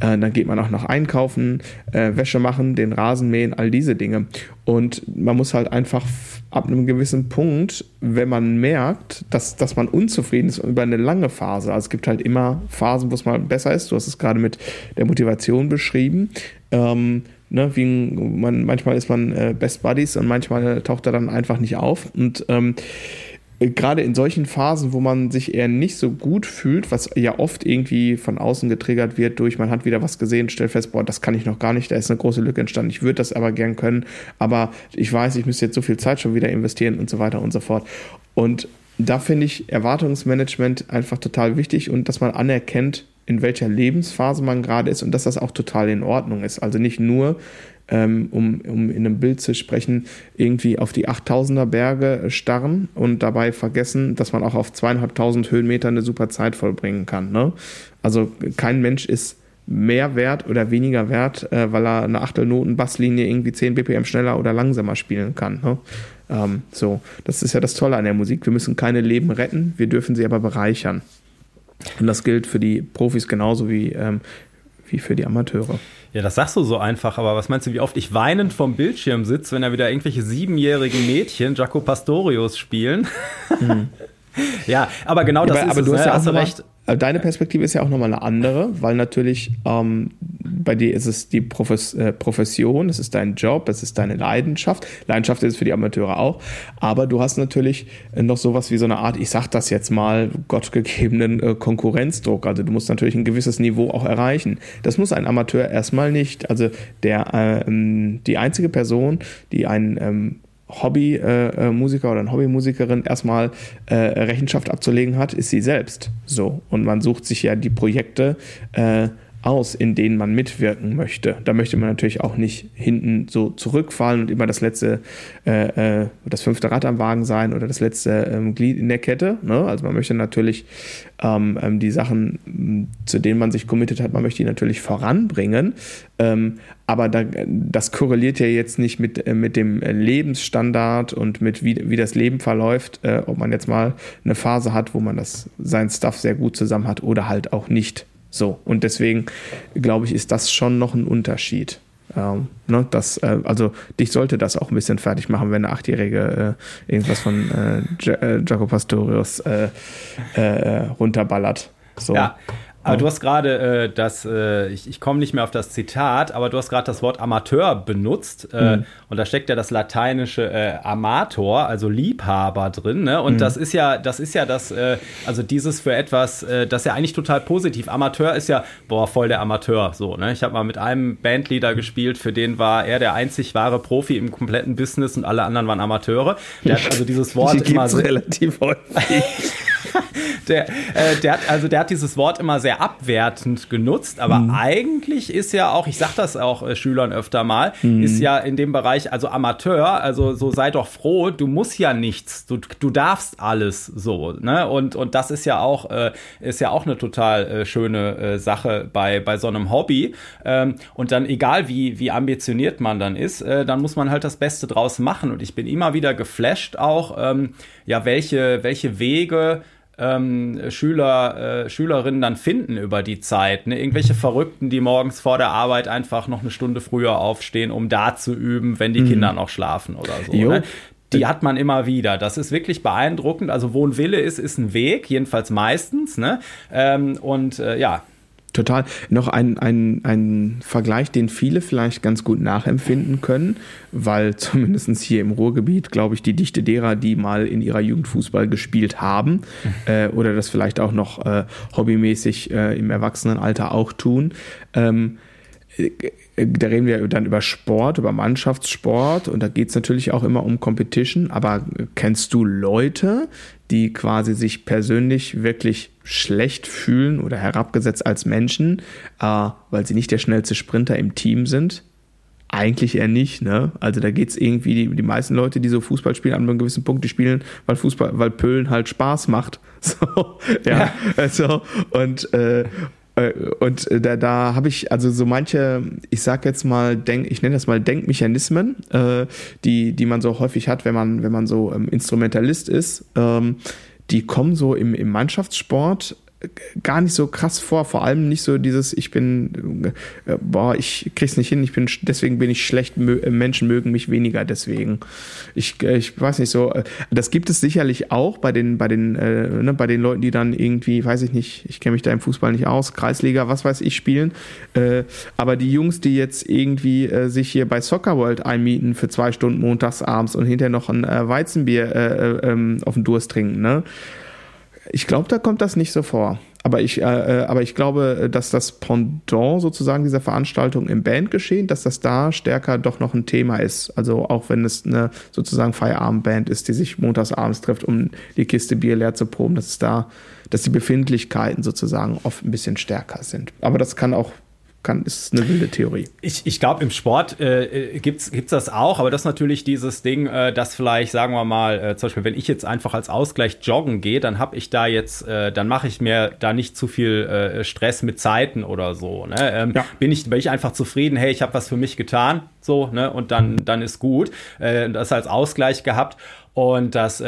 äh, dann geht man auch noch einkaufen, äh, Wäsche machen, den Rasen mähen, all diese Dinge. Und man muss halt einfach ab einem gewissen Punkt, wenn man merkt, dass, dass man unzufrieden ist über eine lange Phase, also es gibt halt immer Phasen, wo es mal besser ist, du hast es gerade mit der Motivation beschrieben, ähm, ne, wie man, manchmal ist man äh, Best Buddies und manchmal taucht er dann einfach nicht auf und ähm, gerade in solchen Phasen, wo man sich eher nicht so gut fühlt, was ja oft irgendwie von außen getriggert wird durch, man hat wieder was gesehen, stellt fest, boah, das kann ich noch gar nicht, da ist eine große Lücke entstanden, ich würde das aber gern können, aber ich weiß, ich müsste jetzt so viel Zeit schon wieder investieren und so weiter und so fort. Und da finde ich Erwartungsmanagement einfach total wichtig und dass man anerkennt, in welcher Lebensphase man gerade ist und dass das auch total in Ordnung ist. Also nicht nur, ähm, um, um in einem Bild zu sprechen, irgendwie auf die 8000er Berge starren und dabei vergessen, dass man auch auf zweieinhalbtausend Höhenmetern eine super Zeit vollbringen kann. Ne? Also kein Mensch ist mehr wert oder weniger wert, äh, weil er eine Achtelnoten-Basslinie irgendwie 10 BPM schneller oder langsamer spielen kann. Ne? Ähm, so, das ist ja das Tolle an der Musik. Wir müssen keine Leben retten, wir dürfen sie aber bereichern. Und das gilt für die Profis genauso wie, ähm, wie für die Amateure. Ja, das sagst du so einfach, aber was meinst du, wie oft ich weinend vom Bildschirm sitze, wenn da wieder irgendwelche siebenjährigen Mädchen Jaco Pastorius spielen? Mhm. ja, aber genau das ja, aber, ist aber es, du hast ne? ja auch hast du recht. Deine Perspektive ist ja auch nochmal eine andere, weil natürlich ähm, bei dir ist es die Profes äh, Profession, es ist dein Job, es ist deine Leidenschaft. Leidenschaft ist es für die Amateure auch. Aber du hast natürlich noch sowas wie so eine Art, ich sag das jetzt mal, gottgegebenen äh, Konkurrenzdruck. Also du musst natürlich ein gewisses Niveau auch erreichen. Das muss ein Amateur erstmal nicht. Also der, äh, die einzige Person, die ein ähm, Hobbymusiker äh, oder eine Hobbymusikerin erstmal äh, Rechenschaft abzulegen hat, ist sie selbst. So. Und man sucht sich ja die Projekte äh, aus, in denen man mitwirken möchte. Da möchte man natürlich auch nicht hinten so zurückfallen und immer das letzte, äh, äh, das fünfte Rad am Wagen sein oder das letzte ähm, Glied in der Kette. Ne? Also man möchte natürlich ähm, ähm, die Sachen, zu denen man sich committed hat, man möchte die natürlich voranbringen. Ähm, aber da, das korreliert ja jetzt nicht mit, äh, mit dem Lebensstandard und mit wie, wie das Leben verläuft, äh, ob man jetzt mal eine Phase hat, wo man das sein Stuff sehr gut zusammen hat oder halt auch nicht. So, und deswegen glaube ich, ist das schon noch ein Unterschied. Ähm, ne, das, äh, also dich sollte das auch ein bisschen fertig machen, wenn eine Achtjährige äh, irgendwas von äh, äh Jaco Pastorius äh, äh, runterballert. So. Ja, aber du hast gerade äh, das, äh, ich, ich komme nicht mehr auf das Zitat, aber du hast gerade das Wort Amateur benutzt äh, mhm. und da steckt ja das lateinische äh, Amator, also Liebhaber drin. Ne? Und mhm. das ist ja, das ist ja das, äh, also dieses für etwas, äh, das ist ja eigentlich total positiv. Amateur ist ja, boah, voll der Amateur. So, ne? Ich habe mal mit einem Bandleader gespielt, für den war er der einzig wahre Profi im kompletten Business und alle anderen waren Amateure. Der hat also dieses Wort Die immer so relativ häufig. der, äh, der, hat, also der hat dieses Wort immer sehr abwertend genutzt, aber mhm. eigentlich ist ja auch, ich sag das auch äh, Schülern öfter mal, mhm. ist ja in dem Bereich, also Amateur, also so sei doch froh, du musst ja nichts, du, du darfst alles so, ne? Und, und das ist ja auch, äh, ist ja auch eine total äh, schöne äh, Sache bei, bei so einem Hobby. Ähm, und dann, egal wie, wie ambitioniert man dann ist, äh, dann muss man halt das Beste draus machen. Und ich bin immer wieder geflasht auch, ähm, ja, welche, welche Wege ähm, Schüler, äh, Schülerinnen dann finden über die Zeit. Ne? Irgendwelche Verrückten, die morgens vor der Arbeit einfach noch eine Stunde früher aufstehen, um da zu üben, wenn die mhm. Kinder noch schlafen oder so. Ne? Die hat man immer wieder. Das ist wirklich beeindruckend. Also wo ein Wille ist, ist ein Weg, jedenfalls meistens. Ne? Ähm, und äh, ja, Total. Noch ein, ein, ein Vergleich, den viele vielleicht ganz gut nachempfinden können, weil zumindest hier im Ruhrgebiet, glaube ich, die Dichte derer, die mal in ihrer Jugend Fußball gespielt haben äh, oder das vielleicht auch noch äh, hobbymäßig äh, im Erwachsenenalter auch tun, ähm, äh, da reden wir dann über Sport, über Mannschaftssport und da geht es natürlich auch immer um Competition. Aber kennst du Leute, die quasi sich persönlich wirklich schlecht fühlen oder herabgesetzt als Menschen, äh, weil sie nicht der schnellste Sprinter im Team sind? Eigentlich eher nicht, ne? Also da geht es irgendwie, die, die meisten Leute, die so Fußball spielen, an einem gewissen Punkt, die spielen, weil Fußball, weil Pölen halt Spaß macht. So, ja. Also, und, äh, äh, und da, da habe ich also so manche, ich sag jetzt mal, denk, ich nenne das mal Denkmechanismen, äh, die, die man so häufig hat, wenn man, wenn man so ähm, Instrumentalist ist. Ähm, die kommen so im, im Mannschaftssport gar nicht so krass vor. Vor allem nicht so dieses, ich bin, äh, boah, ich krieg's nicht hin, ich bin, deswegen bin ich schlecht, äh, Menschen mögen mich weniger deswegen. Ich, äh, ich weiß nicht so, das gibt es sicherlich auch bei den, bei den, äh, ne, bei den Leuten, die dann irgendwie, weiß ich nicht, ich kenne mich da im Fußball nicht aus, Kreisliga, was weiß ich, spielen. Äh, aber die Jungs, die jetzt irgendwie äh, sich hier bei Soccer World einmieten für zwei Stunden montags abends und hinterher noch ein Weizenbier ähm, auf den Durst trinken, ne? Ich glaube, da kommt das nicht so vor. aber ich, äh, äh, aber ich glaube, dass das Pendant sozusagen dieser Veranstaltung im Bandgeschehen, dass das da stärker doch noch ein Thema ist. Also auch wenn es eine sozusagen Feierabendband ist, die sich montagsabends trifft, um die Kiste Bier leer zu proben, dass es da, dass die Befindlichkeiten sozusagen oft ein bisschen stärker sind. Aber das kann auch kann, ist eine wilde Theorie. Ich, ich glaube, im Sport äh, gibt es das auch, aber das ist natürlich dieses Ding, äh, dass vielleicht, sagen wir mal, äh, zum Beispiel, wenn ich jetzt einfach als Ausgleich joggen gehe, dann habe ich da jetzt, äh, dann mache ich mir da nicht zu viel äh, Stress mit Zeiten oder so. Ne? Ähm, ja. bin, ich, bin ich einfach zufrieden, hey, ich habe was für mich getan, so, ne? Und dann, dann ist gut. Äh, das als Ausgleich gehabt. Und das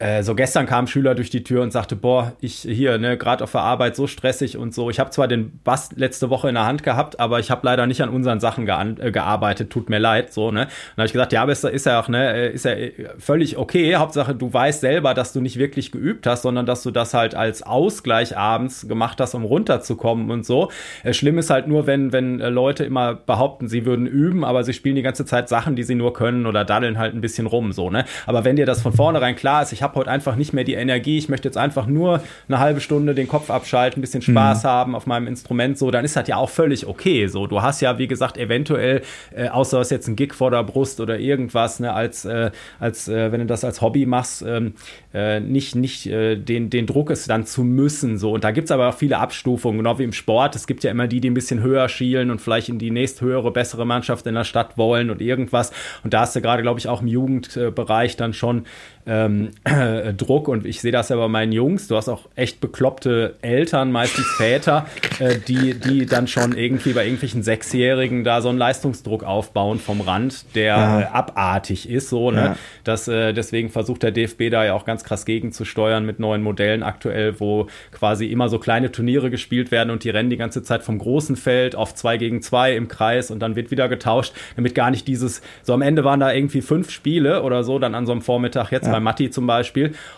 äh, so gestern kam ein Schüler durch die Tür und sagte, boah, ich hier, ne, gerade auf der Arbeit so stressig und so. Ich habe zwar den Bass letzte Woche in der Hand gehabt, aber ich habe leider nicht an unseren Sachen äh, gearbeitet, tut mir leid, so, ne. Dann habe ich gesagt, ja, aber ist, ist ja auch, ne, äh, ist ja völlig okay. Hauptsache, du weißt selber, dass du nicht wirklich geübt hast, sondern dass du das halt als Ausgleich abends gemacht hast, um runterzukommen und so. Schlimm ist halt nur, wenn, wenn Leute immer behaupten, sie würden üben, aber sie spielen die ganze Zeit Sachen, die sie nur können oder daddeln halt ein bisschen rum, so, ne. Aber wenn dir das von vornherein klar ist, ich habe habe heute einfach nicht mehr die Energie, ich möchte jetzt einfach nur eine halbe Stunde den Kopf abschalten, ein bisschen Spaß mhm. haben auf meinem Instrument, so, dann ist das ja auch völlig okay. So, du hast ja, wie gesagt, eventuell, äh, außer du hast jetzt ein Gig vor der Brust oder irgendwas, ne, als, äh, als äh, wenn du das als Hobby machst, ähm, äh, nicht, nicht äh, den, den Druck ist dann zu müssen. So. Und da gibt es aber auch viele Abstufungen, genau wie im Sport. Es gibt ja immer die, die ein bisschen höher schielen und vielleicht in die nächsthöhere, bessere Mannschaft in der Stadt wollen und irgendwas. Und da hast du gerade, glaube ich, auch im Jugendbereich dann schon ähm, äh, Druck und ich sehe das ja bei meinen Jungs. Du hast auch echt bekloppte Eltern, meistens Väter, äh, die, die dann schon irgendwie bei irgendwelchen Sechsjährigen da so einen Leistungsdruck aufbauen vom Rand, der ja. äh, abartig ist. So, ne? Ja. Das, äh, deswegen versucht der DFB da ja auch ganz krass gegenzusteuern mit neuen Modellen aktuell, wo quasi immer so kleine Turniere gespielt werden und die rennen die ganze Zeit vom großen Feld auf zwei gegen zwei im Kreis und dann wird wieder getauscht, damit gar nicht dieses, so am Ende waren da irgendwie fünf Spiele oder so, dann an so einem Vormittag jetzt ja bei Matti zum Beispiel.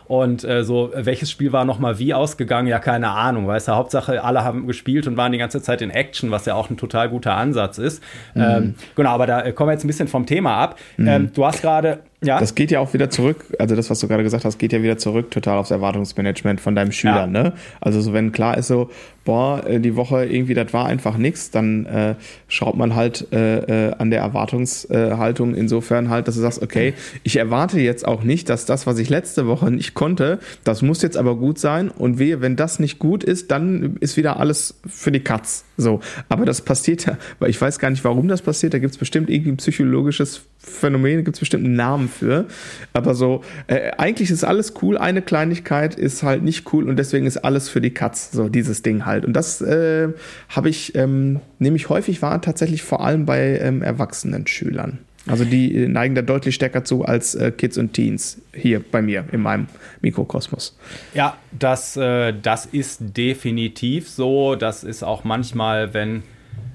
Und äh, so, welches Spiel war nochmal wie ausgegangen? Ja, keine Ahnung, weißt du, Hauptsache alle haben gespielt und waren die ganze Zeit in Action, was ja auch ein total guter Ansatz ist. Mhm. Ähm, genau, aber da kommen wir jetzt ein bisschen vom Thema ab. Mhm. Ähm, du hast gerade ja. Das geht ja auch wieder zurück, also das, was du gerade gesagt hast, geht ja wieder zurück total aufs Erwartungsmanagement von deinem Schüler, ja. ne? Also so, wenn klar ist so, boah, äh, die Woche irgendwie, das war einfach nichts, dann äh, schraubt man halt äh, äh, an der Erwartungshaltung insofern halt, dass du sagst, okay, ich erwarte jetzt auch nicht, dass das, was ich letzte Woche nicht konnte, das muss jetzt aber gut sein und wehe, wenn das nicht gut ist, dann ist wieder alles für die Katz. So, aber das passiert ja, weil ich weiß gar nicht, warum das passiert, da gibt es bestimmt irgendwie ein psychologisches Phänomen, gibt es bestimmt einen Namen für. Aber so, äh, eigentlich ist alles cool, eine Kleinigkeit ist halt nicht cool und deswegen ist alles für die Katz, so dieses Ding halt. Und das äh, habe ich ähm, nämlich häufig wahr, tatsächlich vor allem bei ähm, erwachsenen Schülern. Also die äh, neigen da deutlich stärker zu als äh, Kids und Teens hier bei mir in meinem Mikrokosmos. Ja, das, äh, das ist definitiv so. Das ist auch manchmal, wenn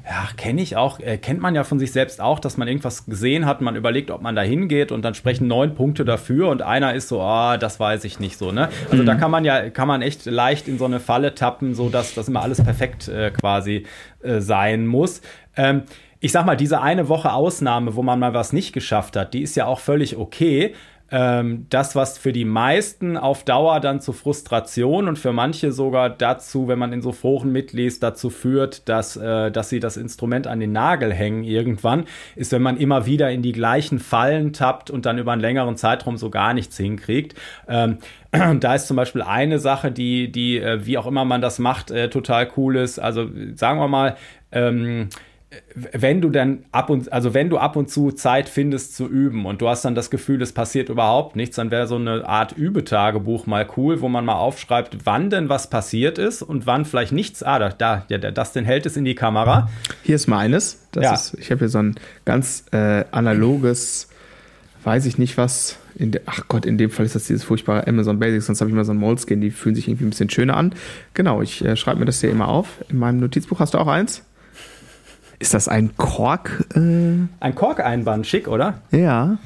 ja, kenne ich auch, äh, kennt man ja von sich selbst auch, dass man irgendwas gesehen hat, man überlegt, ob man da hingeht und dann sprechen neun Punkte dafür und einer ist so, ah, das weiß ich nicht so, ne? Also mhm. da kann man ja, kann man echt leicht in so eine Falle tappen, so dass das immer alles perfekt äh, quasi äh, sein muss. Ähm, ich sag mal, diese eine Woche Ausnahme, wo man mal was nicht geschafft hat, die ist ja auch völlig okay ähm, das, was für die meisten auf Dauer dann zu Frustration und für manche sogar dazu, wenn man in so Foren mitliest, dazu führt, dass, äh, dass sie das Instrument an den Nagel hängen irgendwann, ist, wenn man immer wieder in die gleichen Fallen tappt und dann über einen längeren Zeitraum so gar nichts hinkriegt. Ähm, da ist zum Beispiel eine Sache, die, die, äh, wie auch immer man das macht, äh, total cool ist. Also sagen wir mal, ähm, wenn du dann ab und also wenn du ab und zu Zeit findest zu üben und du hast dann das Gefühl, es passiert überhaupt nichts, dann wäre so eine Art Übetagebuch mal cool, wo man mal aufschreibt, wann denn was passiert ist und wann vielleicht nichts. Ah, da, da ja, das denn hält es in die Kamera. Hier ist meines. Das ja. ist, ich habe hier so ein ganz äh, analoges, weiß ich nicht was. De, ach Gott, in dem Fall ist das dieses furchtbare Amazon Basics, sonst habe ich mal so ein Moleskin, die fühlen sich irgendwie ein bisschen schöner an. Genau, ich äh, schreibe mir das hier immer auf. In meinem Notizbuch hast du auch eins? Ist das ein Kork? Äh? Ein Korkeinband, schick, oder? Ja.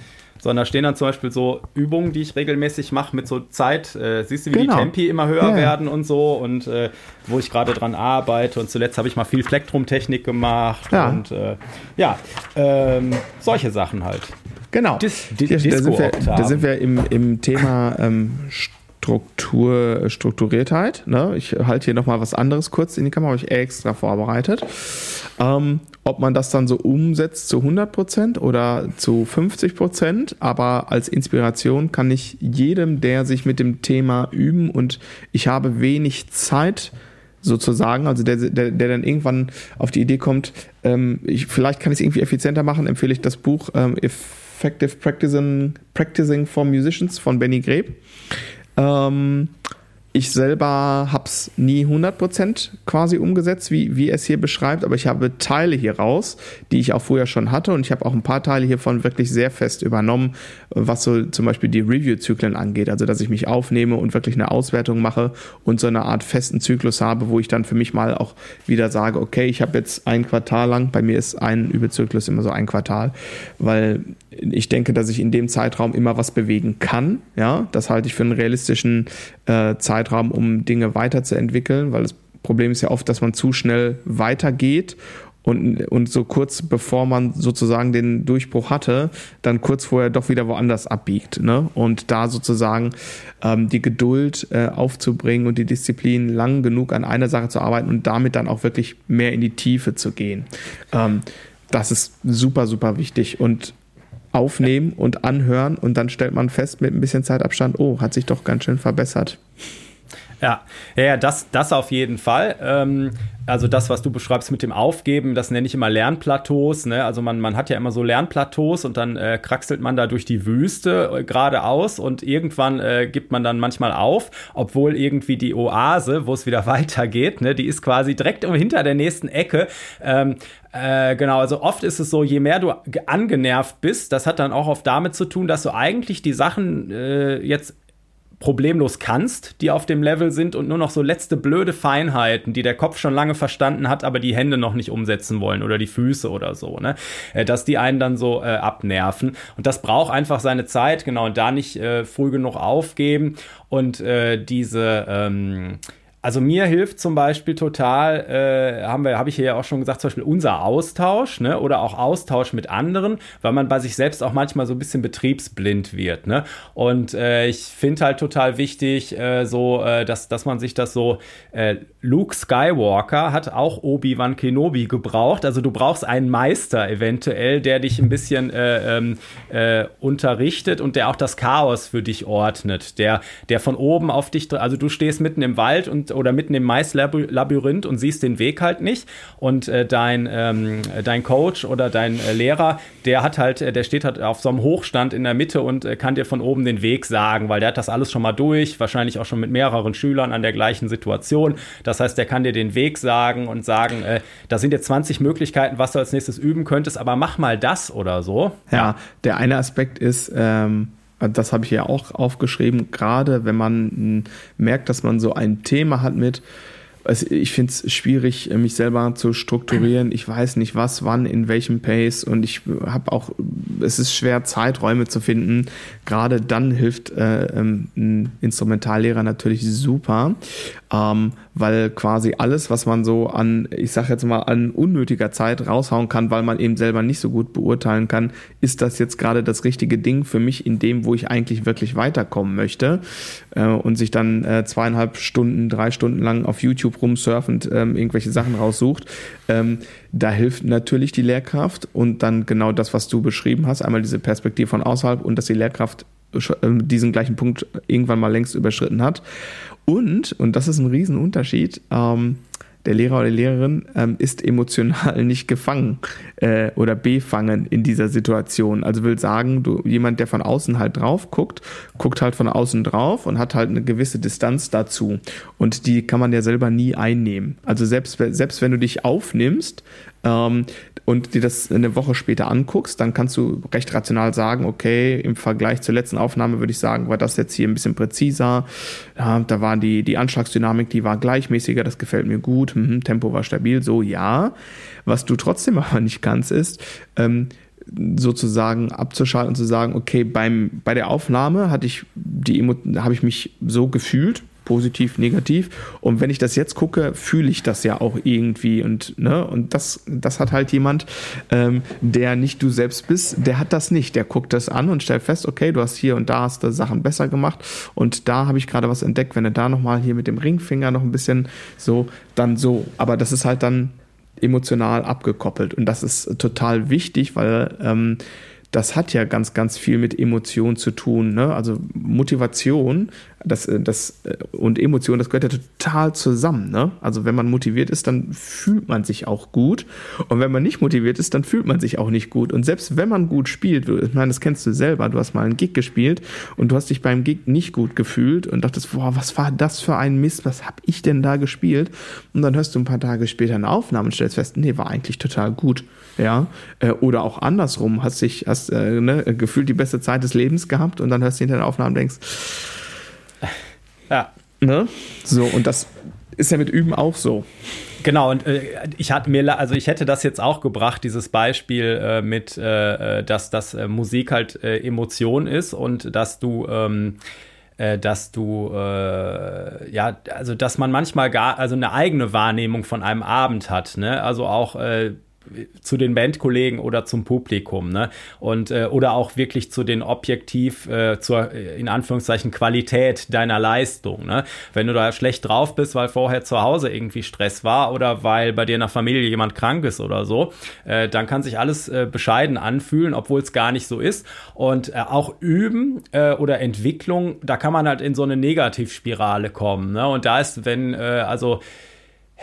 Sondern da stehen dann zum Beispiel so Übungen, die ich regelmäßig mache mit so Zeit. Äh, siehst du, wie genau. die Tempi immer höher ja. werden und so und äh, wo ich gerade dran arbeite. Und zuletzt habe ich mal viel Plektrum-Technik gemacht ja. und äh, ja, ähm, solche Sachen halt. Genau. Dis, Dis, da, sind wir, da sind wir im, im Thema ähm, Struktur, Strukturiertheit. Ne? Ich halte hier nochmal was anderes kurz in die Kamera, habe ich extra vorbereitet. Ähm, ob man das dann so umsetzt zu 100% oder zu 50%, aber als Inspiration kann ich jedem, der sich mit dem Thema üben und ich habe wenig Zeit, sozusagen, also der, der, der dann irgendwann auf die Idee kommt, ähm, ich, vielleicht kann ich es irgendwie effizienter machen, empfehle ich das Buch ähm, Effective Practicing, Practicing for Musicians von Benny Greb. Ähm, ich selber habe es nie 100% quasi umgesetzt, wie, wie es hier beschreibt, aber ich habe Teile hier raus, die ich auch vorher schon hatte und ich habe auch ein paar Teile hiervon wirklich sehr fest übernommen, was so zum Beispiel die Review-Zyklen angeht, also dass ich mich aufnehme und wirklich eine Auswertung mache und so eine Art festen Zyklus habe, wo ich dann für mich mal auch wieder sage, okay, ich habe jetzt ein Quartal lang, bei mir ist ein Übezyklus immer so ein Quartal, weil ich denke, dass ich in dem Zeitraum immer was bewegen kann. Ja, das halte ich für einen realistischen äh, Zeitraum, um Dinge weiterzuentwickeln, weil das Problem ist ja oft, dass man zu schnell weitergeht und, und so kurz bevor man sozusagen den Durchbruch hatte, dann kurz vorher doch wieder woanders abbiegt. Ne? Und da sozusagen ähm, die Geduld äh, aufzubringen und die Disziplin lang genug an einer Sache zu arbeiten und damit dann auch wirklich mehr in die Tiefe zu gehen. Ähm, das ist super, super wichtig. Und aufnehmen und anhören und dann stellt man fest mit ein bisschen Zeitabstand, oh, hat sich doch ganz schön verbessert. Ja, ja, das, das auf jeden Fall. Ähm, also das, was du beschreibst mit dem Aufgeben, das nenne ich immer Lernplateaus. Ne? Also man, man hat ja immer so Lernplateaus und dann äh, kraxelt man da durch die Wüste äh, geradeaus und irgendwann äh, gibt man dann manchmal auf, obwohl irgendwie die Oase, wo es wieder weitergeht, ne, die ist quasi direkt hinter der nächsten Ecke. Ähm, äh, genau, also oft ist es so, je mehr du angenervt bist, das hat dann auch oft damit zu tun, dass du eigentlich die Sachen äh, jetzt problemlos kannst, die auf dem Level sind und nur noch so letzte blöde Feinheiten, die der Kopf schon lange verstanden hat, aber die Hände noch nicht umsetzen wollen oder die Füße oder so, ne? Äh, dass die einen dann so äh, abnerven. Und das braucht einfach seine Zeit, genau, und da nicht äh, früh genug aufgeben und äh, diese ähm, also mir hilft zum Beispiel total, äh, haben wir, habe ich hier ja auch schon gesagt, zum Beispiel unser Austausch, ne, oder auch Austausch mit anderen, weil man bei sich selbst auch manchmal so ein bisschen betriebsblind wird, ne. Und äh, ich finde halt total wichtig, äh, so, äh, dass, dass man sich das so, äh, Luke Skywalker hat auch Obi-Wan Kenobi gebraucht. Also du brauchst einen Meister eventuell, der dich ein bisschen äh, ähm, äh, unterrichtet und der auch das Chaos für dich ordnet, der, der von oben auf dich, also du stehst mitten im Wald und oder mitten im Maislabyrinth und siehst den Weg halt nicht. Und äh, dein, ähm, dein Coach oder dein äh, Lehrer, der hat halt, äh, der steht halt auf so einem Hochstand in der Mitte und äh, kann dir von oben den Weg sagen, weil der hat das alles schon mal durch, wahrscheinlich auch schon mit mehreren Schülern an der gleichen Situation. Das heißt, der kann dir den Weg sagen und sagen, äh, da sind jetzt 20 Möglichkeiten, was du als nächstes üben könntest, aber mach mal das oder so. Ja, der eine Aspekt ist, ähm das habe ich ja auch aufgeschrieben, gerade wenn man merkt, dass man so ein Thema hat mit, also ich finde es schwierig, mich selber zu strukturieren. Ich weiß nicht, was, wann, in welchem Pace und ich habe auch, es ist schwer, Zeiträume zu finden. Gerade dann hilft äh, ähm, ein Instrumentallehrer natürlich super ähm, weil quasi alles, was man so an, ich sag jetzt mal, an unnötiger Zeit raushauen kann, weil man eben selber nicht so gut beurteilen kann, ist das jetzt gerade das richtige Ding für mich in dem, wo ich eigentlich wirklich weiterkommen möchte äh, und sich dann äh, zweieinhalb Stunden, drei Stunden lang auf YouTube rumsurfend ähm, irgendwelche Sachen raussucht. Ähm, da hilft natürlich die Lehrkraft und dann genau das, was du beschrieben hast, einmal diese Perspektive von außerhalb und dass die Lehrkraft diesen gleichen Punkt irgendwann mal längst überschritten hat. Und, und das ist ein Riesenunterschied, ähm, der Lehrer oder die Lehrerin ähm, ist emotional nicht gefangen äh, oder befangen in dieser Situation. Also will sagen, du, jemand, der von außen halt drauf guckt, guckt halt von außen drauf und hat halt eine gewisse Distanz dazu. Und die kann man ja selber nie einnehmen. Also selbst, selbst wenn du dich aufnimmst, ähm, und dir das eine Woche später anguckst, dann kannst du recht rational sagen, okay, im Vergleich zur letzten Aufnahme würde ich sagen, war das jetzt hier ein bisschen präziser. Ja, da war die, die Anschlagsdynamik, die war gleichmäßiger, das gefällt mir gut, mhm, Tempo war stabil, so ja. Was du trotzdem aber nicht kannst, ist, ähm, sozusagen abzuschalten und zu sagen, okay, beim, bei der Aufnahme hatte ich die habe ich mich so gefühlt, positiv, negativ. Und wenn ich das jetzt gucke, fühle ich das ja auch irgendwie. Und, ne, und das, das hat halt jemand, ähm, der nicht du selbst bist, der hat das nicht. Der guckt das an und stellt fest, okay, du hast hier und da hast du Sachen besser gemacht. Und da habe ich gerade was entdeckt. Wenn du da nochmal hier mit dem Ringfinger noch ein bisschen so, dann so. Aber das ist halt dann emotional abgekoppelt. Und das ist total wichtig, weil ähm, das hat ja ganz, ganz viel mit Emotion zu tun. Ne? Also Motivation das, äh, das, äh, und Emotion, das gehört ja total zusammen. Ne? Also wenn man motiviert ist, dann fühlt man sich auch gut. Und wenn man nicht motiviert ist, dann fühlt man sich auch nicht gut. Und selbst wenn man gut spielt, ich meine, das kennst du selber, du hast mal einen Gig gespielt und du hast dich beim Gig nicht gut gefühlt und dachtest, boah, was war das für ein Mist, was hab ich denn da gespielt? Und dann hörst du ein paar Tage später eine Aufnahme und stellst fest, nee, war eigentlich total gut. Ja, äh, oder auch andersrum, hast dich, hast äh, ne, gefühlt die beste Zeit des Lebens gehabt und dann hörst du hinter der Aufnahme und denkst. Ne? So, und das ist ja mit Üben auch so. Genau, und äh, ich hatte mir, also ich hätte das jetzt auch gebracht, dieses Beispiel äh, mit, äh, dass, dass äh, Musik halt äh, Emotion ist und dass du ähm, äh, dass du äh, ja also dass man manchmal gar also eine eigene Wahrnehmung von einem Abend hat ne also auch äh, zu den Bandkollegen oder zum Publikum, ne? Und äh, oder auch wirklich zu den objektiv äh, zur in Anführungszeichen Qualität deiner Leistung, ne? Wenn du da schlecht drauf bist, weil vorher zu Hause irgendwie Stress war oder weil bei dir in der Familie jemand krank ist oder so, äh, dann kann sich alles äh, bescheiden anfühlen, obwohl es gar nicht so ist. Und äh, auch üben äh, oder Entwicklung, da kann man halt in so eine Negativspirale kommen, ne? Und da ist, wenn äh, also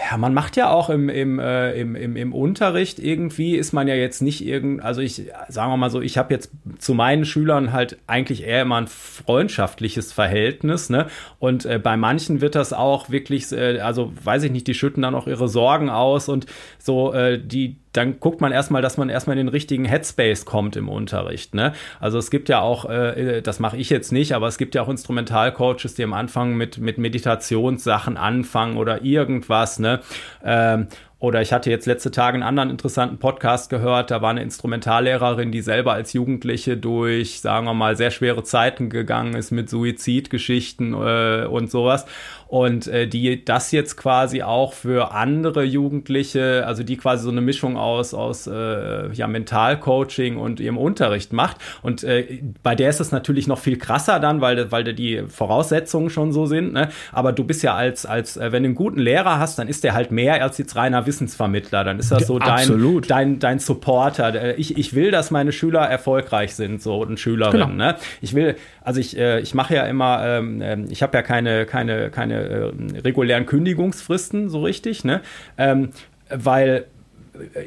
ja, man macht ja auch im, im, äh, im, im, im Unterricht irgendwie, ist man ja jetzt nicht irgend, also ich, sagen wir mal so, ich habe jetzt zu meinen Schülern halt eigentlich eher immer ein freundschaftliches Verhältnis, ne? Und äh, bei manchen wird das auch wirklich, äh, also weiß ich nicht, die schütten dann auch ihre Sorgen aus und so, äh, die, dann guckt man erstmal, dass man erstmal in den richtigen Headspace kommt im Unterricht. Ne? Also es gibt ja auch, äh, das mache ich jetzt nicht, aber es gibt ja auch Instrumentalcoaches, die am Anfang mit, mit Meditationssachen anfangen oder irgendwas. Ne? Ähm, oder ich hatte jetzt letzte Tage einen anderen interessanten Podcast gehört. Da war eine Instrumentallehrerin, die selber als Jugendliche durch, sagen wir mal, sehr schwere Zeiten gegangen ist mit Suizidgeschichten äh, und sowas und äh, die das jetzt quasi auch für andere Jugendliche, also die quasi so eine Mischung aus, aus äh, ja, Mentalcoaching und ihrem Unterricht macht. Und äh, bei der ist es natürlich noch viel krasser dann, weil, weil die Voraussetzungen schon so sind. Ne? Aber du bist ja als, als äh, wenn du einen guten Lehrer hast, dann ist der halt mehr als jetzt reiner Wissensvermittler. Dann ist das so dein, dein, dein Supporter. Äh, ich, ich will, dass meine Schüler erfolgreich sind, so und Schülerinnen. Genau. Ne? Ich will, also ich, äh, ich mache ja immer, ähm, ähm ich habe ja keine, keine, keine äh, regulären Kündigungsfristen so richtig, ne? Ähm, weil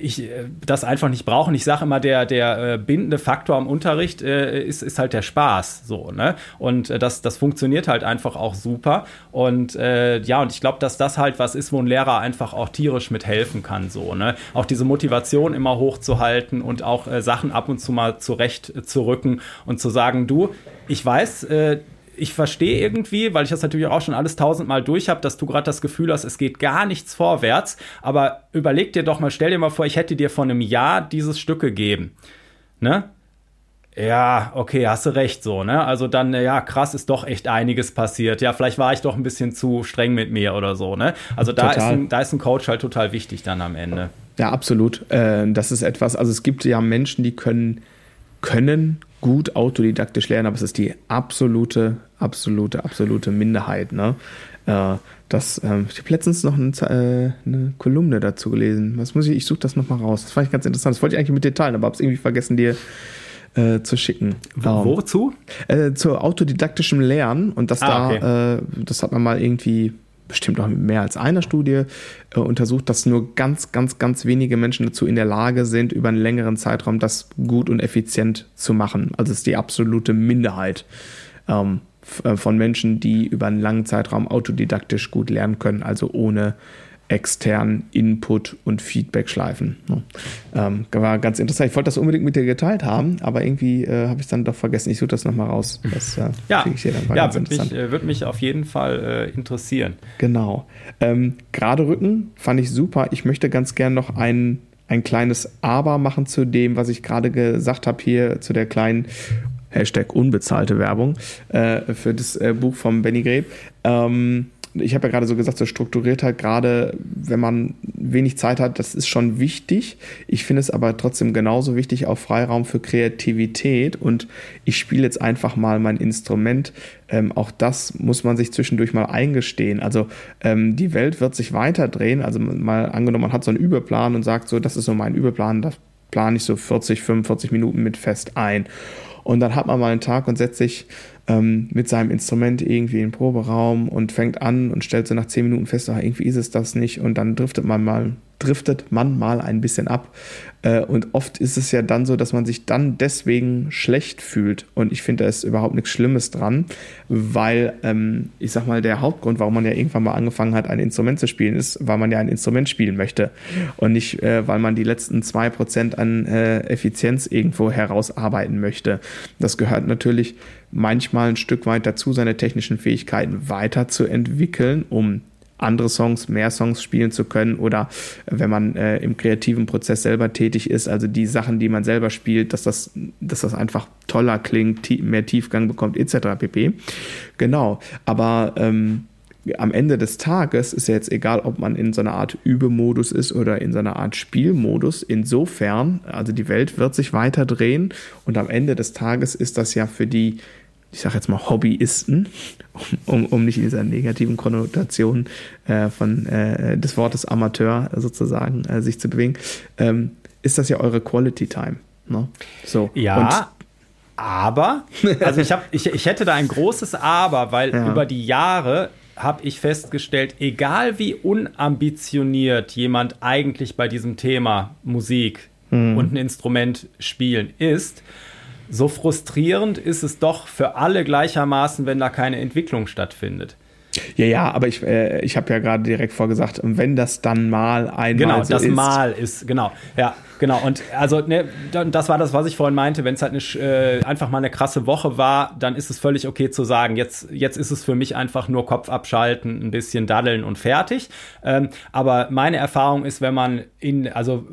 ich äh, das einfach nicht brauche. Und ich sage immer, der, der äh, bindende Faktor am Unterricht äh, ist, ist halt der Spaß. So, ne? Und äh, das, das funktioniert halt einfach auch super. Und ja, und ich glaube, dass das halt was ist, wo ein Lehrer einfach auch tierisch mithelfen kann. So, ne? Auch diese Motivation immer hochzuhalten und auch Sachen ab und zu mal zurecht zu rücken und zu sagen, du, ich weiß, ich verstehe irgendwie, weil ich das natürlich auch schon alles tausendmal durch habe, dass du gerade das Gefühl hast, es geht gar nichts vorwärts. Aber überleg dir doch mal, stell dir mal vor, ich hätte dir vor einem Jahr dieses Stück gegeben. Ne? Ja, okay, hast du recht so, ne? Also dann, ja, krass, ist doch echt einiges passiert. Ja, vielleicht war ich doch ein bisschen zu streng mit mir oder so, ne? Also da, ist ein, da ist ein Coach halt total wichtig dann am Ende. Ja, absolut. Äh, das ist etwas, also es gibt ja Menschen, die können, können gut autodidaktisch lernen, aber es ist die absolute, absolute, absolute Minderheit. Ne? Äh, das, äh, ich habe letztens noch eine, äh, eine, Kolumne dazu gelesen. Was muss ich? Ich suche das nochmal raus. Das fand ich ganz interessant. Das wollte ich eigentlich mit Detailen, aber habe es irgendwie vergessen, dir äh, zu schicken. Wo, wozu? Äh, zu autodidaktischem Lernen und das ah, da, okay. Äh, das hat man mal irgendwie bestimmt auch mit mehr als einer Studie untersucht, dass nur ganz, ganz, ganz wenige Menschen dazu in der Lage sind, über einen längeren Zeitraum das gut und effizient zu machen. Also es ist die absolute Minderheit ähm, äh, von Menschen, die über einen langen Zeitraum autodidaktisch gut lernen können, also ohne externen Input und Feedback schleifen. Ähm, war ganz interessant. Ich wollte das unbedingt mit dir geteilt haben, aber irgendwie äh, habe ich es dann doch vergessen. Ich suche das nochmal raus. Das äh, ja, ich dir dann. ja würde mich, äh, würd mich auf jeden Fall äh, interessieren. Genau. Ähm, gerade Rücken fand ich super. Ich möchte ganz gern noch ein, ein kleines Aber machen zu dem, was ich gerade gesagt habe hier, zu der kleinen Hashtag unbezahlte Werbung, äh, für das äh, Buch von Benny Greb. Ähm, ich habe ja gerade so gesagt, so strukturiert halt gerade, wenn man wenig Zeit hat, das ist schon wichtig. Ich finde es aber trotzdem genauso wichtig, auch Freiraum für Kreativität. Und ich spiele jetzt einfach mal mein Instrument. Ähm, auch das muss man sich zwischendurch mal eingestehen. Also ähm, die Welt wird sich weiter drehen. Also mal angenommen, man hat so einen Überplan und sagt so, das ist so mein Überplan, das plane ich so 40, 45 Minuten mit fest ein. Und dann hat man mal einen Tag und setzt sich ähm, mit seinem Instrument irgendwie in den Proberaum und fängt an und stellt so nach zehn Minuten fest, ach, irgendwie ist es das nicht. Und dann driftet man mal, driftet man mal ein bisschen ab. Äh, und oft ist es ja dann so, dass man sich dann deswegen schlecht fühlt. Und ich finde, da ist überhaupt nichts Schlimmes dran, weil ähm, ich sag mal, der Hauptgrund, warum man ja irgendwann mal angefangen hat, ein Instrument zu spielen, ist, weil man ja ein Instrument spielen möchte. Und nicht, äh, weil man die letzten zwei Prozent an äh, Effizienz irgendwo herausarbeiten möchte. Das gehört natürlich manchmal ein Stück weit dazu, seine technischen Fähigkeiten weiterzuentwickeln, um andere Songs, mehr Songs spielen zu können oder wenn man äh, im kreativen Prozess selber tätig ist, also die Sachen, die man selber spielt, dass das, dass das einfach toller klingt, mehr Tiefgang bekommt, etc. pp. Genau, aber ähm, am Ende des Tages ist ja jetzt egal, ob man in so einer Art Übemodus ist oder in so einer Art Spielmodus. Insofern, also die Welt wird sich weiter drehen und am Ende des Tages ist das ja für die ich sage jetzt mal Hobbyisten, um, um nicht in dieser negativen Konnotation äh, von äh, des Wortes Amateur sozusagen äh, sich zu bewegen, ähm, ist das ja eure Quality Time. Ne? So. Ja. Und aber, also ich, hab, ich, ich hätte da ein großes Aber, weil ja. über die Jahre habe ich festgestellt, egal wie unambitioniert jemand eigentlich bei diesem Thema Musik mhm. und ein Instrument spielen ist, so frustrierend ist es doch für alle gleichermaßen, wenn da keine Entwicklung stattfindet. Ja, ja, aber ich, äh, ich habe ja gerade direkt vorgesagt, wenn das dann mal einmal genau, so das ist. Mal ist, genau, ja, genau. Und also, ne, das war das, was ich vorhin meinte. Wenn es halt eine, äh, einfach mal eine krasse Woche war, dann ist es völlig okay zu sagen, jetzt, jetzt ist es für mich einfach nur Kopf abschalten, ein bisschen daddeln und fertig. Ähm, aber meine Erfahrung ist, wenn man in, also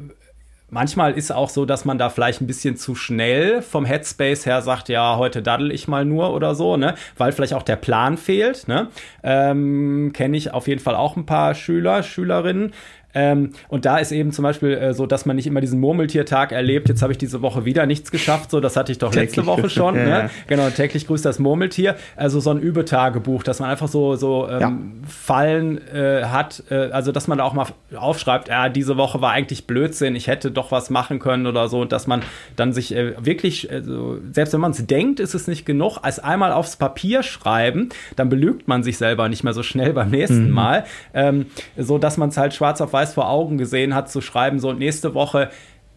Manchmal ist auch so, dass man da vielleicht ein bisschen zu schnell vom Headspace her sagt, ja, heute daddel ich mal nur oder so, ne? Weil vielleicht auch der Plan fehlt, ne? Ähm, Kenne ich auf jeden Fall auch ein paar Schüler, Schülerinnen, ähm, und da ist eben zum Beispiel äh, so, dass man nicht immer diesen Murmeltiertag erlebt. Jetzt habe ich diese Woche wieder nichts geschafft. So, das hatte ich doch täglich letzte Woche schon. ja, ne? Genau, täglich grüßt das Murmeltier. Also so ein Übetagebuch, dass man einfach so, so ähm, ja. Fallen äh, hat. Äh, also, dass man da auch mal aufschreibt, ja, diese Woche war eigentlich Blödsinn, ich hätte doch was machen können oder so. Und dass man dann sich äh, wirklich, also, selbst wenn man es denkt, ist es nicht genug, als einmal aufs Papier schreiben, dann belügt man sich selber nicht mehr so schnell beim nächsten mhm. Mal. Ähm, so dass man es halt schwarz auf weiß weiß vor Augen gesehen hat, zu schreiben, so nächste Woche,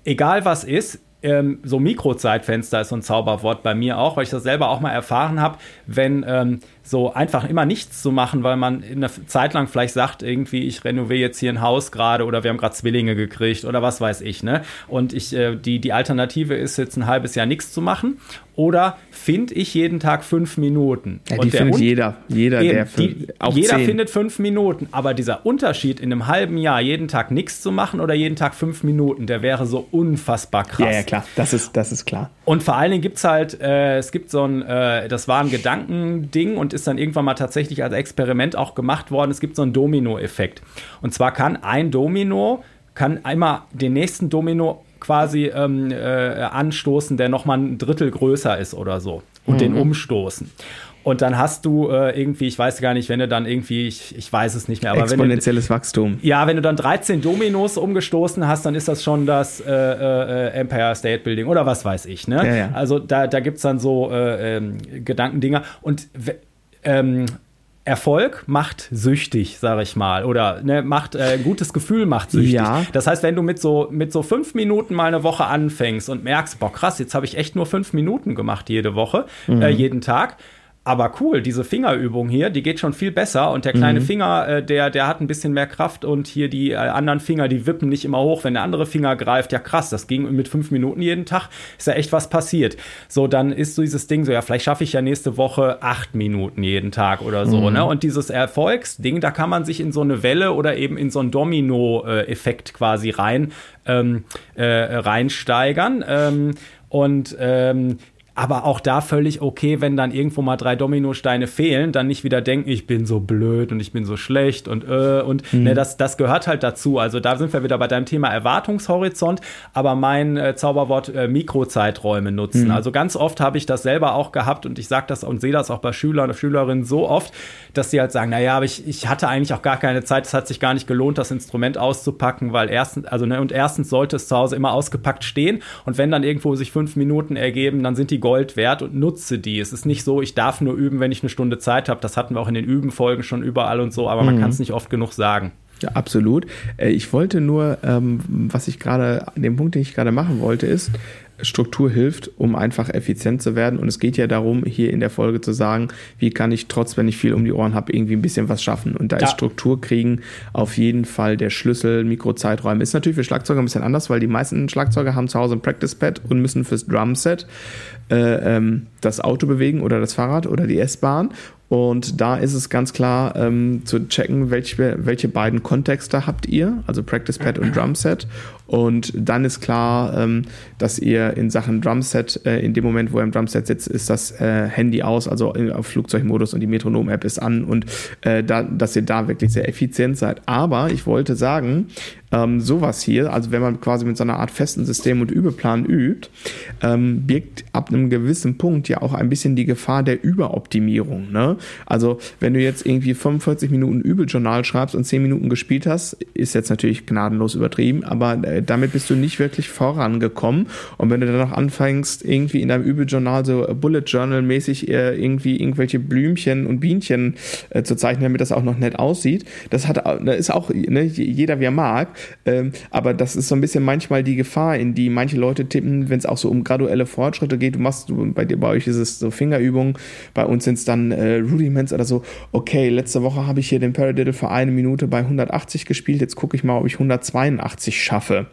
egal was ist, ähm, so Mikrozeitfenster ist so ein Zauberwort bei mir auch, weil ich das selber auch mal erfahren habe, wenn ähm, so einfach immer nichts zu machen, weil man in einer Zeit lang vielleicht sagt, irgendwie, ich renoviere jetzt hier ein Haus gerade oder wir haben gerade Zwillinge gekriegt oder was weiß ich, ne? Und ich, äh, die, die Alternative ist jetzt ein halbes Jahr nichts zu machen oder finde ich jeden Tag fünf Minuten. Ja, die findet jeder, jeder, eben, der die, Jeder zehn. findet fünf Minuten, aber dieser Unterschied in einem halben Jahr jeden Tag nichts zu machen oder jeden Tag fünf Minuten, der wäre so unfassbar krass. Ja, ja klar, das ist, das ist klar. Und vor allen Dingen gibt es halt, äh, es gibt so ein, äh, das war ein Gedankending und ist dann irgendwann mal tatsächlich als Experiment auch gemacht worden. Es gibt so einen Domino-Effekt. Und zwar kann ein Domino, kann einmal den nächsten Domino quasi ähm, äh, anstoßen, der nochmal ein Drittel größer ist oder so und mhm. den umstoßen. Und dann hast du äh, irgendwie, ich weiß gar nicht, wenn du dann irgendwie, ich, ich weiß es nicht mehr, aber Exponentielles wenn du, Wachstum. Ja, wenn du dann 13 Dominos umgestoßen hast, dann ist das schon das äh, äh, Empire State Building oder was weiß ich. Ne? Ja, ja. Also da, da gibt es dann so äh, ähm, Gedankendinger. Und ähm, Erfolg macht süchtig, sage ich mal, oder ne, macht äh, gutes Gefühl macht süchtig. Ja. Das heißt, wenn du mit so mit so fünf Minuten mal eine Woche anfängst und merkst, boah krass, jetzt habe ich echt nur fünf Minuten gemacht jede Woche, mhm. äh, jeden Tag, aber cool, diese Fingerübung hier, die geht schon viel besser und der kleine mhm. Finger, äh, der, der hat ein bisschen mehr Kraft und hier die äh, anderen Finger, die wippen nicht immer hoch, wenn der andere Finger greift. Ja, krass, das ging mit fünf Minuten jeden Tag, ist ja echt was passiert. So, dann ist so dieses Ding so, ja, vielleicht schaffe ich ja nächste Woche acht Minuten jeden Tag oder so, mhm. ne? Und dieses Erfolgsding, da kann man sich in so eine Welle oder eben in so einen Domino-Effekt quasi rein, ähm, äh, reinsteigern. Ähm, und ähm, aber auch da völlig okay, wenn dann irgendwo mal drei Dominosteine fehlen, dann nicht wieder denken, ich bin so blöd und ich bin so schlecht und äh, und mhm. ne, das, das gehört halt dazu. Also da sind wir wieder bei deinem Thema Erwartungshorizont, aber mein äh, Zauberwort äh, Mikrozeiträume nutzen. Mhm. Also ganz oft habe ich das selber auch gehabt und ich sage das und sehe das auch bei Schülern und Schülerinnen so oft, dass sie halt sagen, naja, aber ich, ich hatte eigentlich auch gar keine Zeit, es hat sich gar nicht gelohnt, das Instrument auszupacken, weil erstens, also ne, und erstens sollte es zu Hause immer ausgepackt stehen und wenn dann irgendwo sich fünf Minuten ergeben, dann sind die Gold wert und nutze die. Es ist nicht so, ich darf nur üben, wenn ich eine Stunde Zeit habe. Das hatten wir auch in den Übenfolgen schon überall und so, aber man mhm. kann es nicht oft genug sagen. Ja, absolut. Äh, ich wollte nur, ähm, was ich gerade, den Punkt, den ich gerade machen wollte, ist, Struktur hilft, um einfach effizient zu werden. Und es geht ja darum, hier in der Folge zu sagen, wie kann ich trotz, wenn ich viel um die Ohren habe, irgendwie ein bisschen was schaffen. Und da ja. ist Struktur kriegen auf jeden Fall der Schlüssel, Mikrozeiträume. Ist natürlich für Schlagzeuger ein bisschen anders, weil die meisten Schlagzeuger haben zu Hause ein Practice-Pad und müssen fürs Drumset äh, ähm, das Auto bewegen oder das Fahrrad oder die S-Bahn. Und da ist es ganz klar ähm, zu checken, welche, welche beiden Kontexte habt ihr, also Practice Pad und Drumset. Und dann ist klar, ähm, dass ihr in Sachen Drumset, äh, in dem Moment, wo ihr im Drumset sitzt, ist das äh, Handy aus, also auf Flugzeugmodus und die Metronom-App ist an und äh, da, dass ihr da wirklich sehr effizient seid. Aber ich wollte sagen, ähm, sowas hier, also wenn man quasi mit so einer Art festen System und Übeplan übt, ähm, birgt ab einem gewissen Punkt ja auch ein bisschen die Gefahr der Überoptimierung. Ne? Also wenn du jetzt irgendwie 45 Minuten Übeljournal schreibst und 10 Minuten gespielt hast, ist jetzt natürlich gnadenlos übertrieben, aber äh, damit bist du nicht wirklich vorangekommen. Und wenn du dann noch anfängst, irgendwie in deinem Übeljournal so Bullet Journal mäßig äh, irgendwie irgendwelche Blümchen und Bienchen äh, zu zeichnen, damit das auch noch nett aussieht, das hat, da ist auch ne, jeder wie er mag. Ähm, aber das ist so ein bisschen manchmal die Gefahr, in die manche Leute tippen, wenn es auch so um graduelle Fortschritte geht. Du machst, bei dir, bei euch ist es so Fingerübungen, bei uns sind es dann äh, Rudiments oder so. Okay, letzte Woche habe ich hier den Paradiddle für eine Minute bei 180 gespielt. Jetzt gucke ich mal, ob ich 182 schaffe.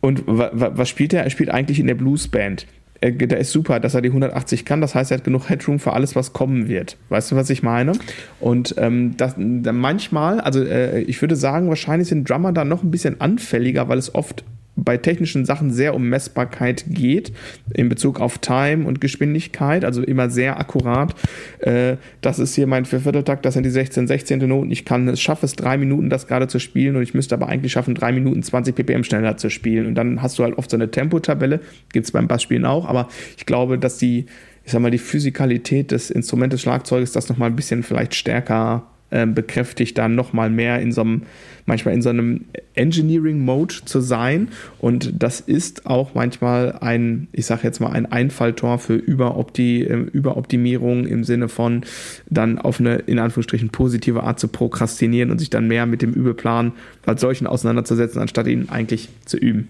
Und was spielt er? Er spielt eigentlich in der Bluesband. Äh, der ist super, dass er die 180 kann. Das heißt, er hat genug Headroom für alles, was kommen wird. Weißt du, was ich meine? Und ähm, das, manchmal, also äh, ich würde sagen, wahrscheinlich sind Drummer da noch ein bisschen anfälliger, weil es oft bei technischen Sachen sehr um Messbarkeit geht, in Bezug auf Time und Geschwindigkeit, also immer sehr akkurat. Äh, das ist hier mein Viervierteltakt, das sind die 16, 16. Noten. Ich kann es, schaffe es drei Minuten, das gerade zu spielen und ich müsste aber eigentlich schaffen, drei Minuten 20 ppm schneller zu spielen. Und dann hast du halt oft so eine Tempotabelle, gibt es beim Bassspielen auch, aber ich glaube, dass die, ich sag mal, die Physikalität des Instrumentes Schlagzeuges das nochmal ein bisschen vielleicht stärker äh, bekräftigt, dann nochmal mehr in so einem, manchmal in so einem Engineering-Mode zu sein. Und das ist auch manchmal ein, ich sage jetzt mal, ein Einfalltor für Überopti äh, Überoptimierung im Sinne von dann auf eine, in Anführungsstrichen, positive Art zu prokrastinieren und sich dann mehr mit dem Übelplan als solchen auseinanderzusetzen, anstatt ihn eigentlich zu üben.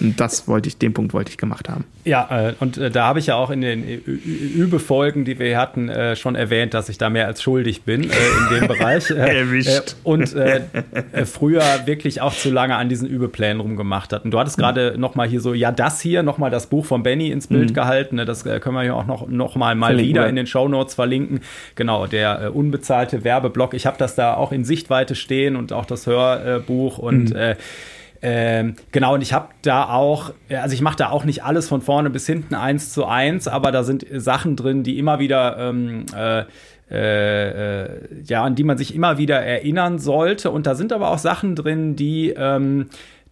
Und das wollte ich, den Punkt wollte ich gemacht haben. Ja, äh, und äh, da habe ich ja auch in den Übefolgen, die wir hatten, äh, schon erwähnt, dass ich da mehr als schuldig bin äh, in dem Bereich. Äh, Erwischt. und äh, früher wirklich auch zu lange an diesen Übeplänen rumgemacht hat. Und du hattest mhm. gerade noch mal hier so, ja, das hier, noch mal das Buch von Benny ins Bild mhm. gehalten. Ne, das können wir ja auch noch, noch mal, mal wieder in den Show Notes verlinken. Genau, der unbezahlte Werbeblock. Ich habe das da auch in Sichtweite stehen und auch das Hörbuch und mhm ähm, genau, und ich habe da auch, also ich mache da auch nicht alles von vorne bis hinten eins zu eins, aber da sind Sachen drin, die immer wieder ähm, äh, äh, ja, an die man sich immer wieder erinnern sollte. Und da sind aber auch Sachen drin, die ähm,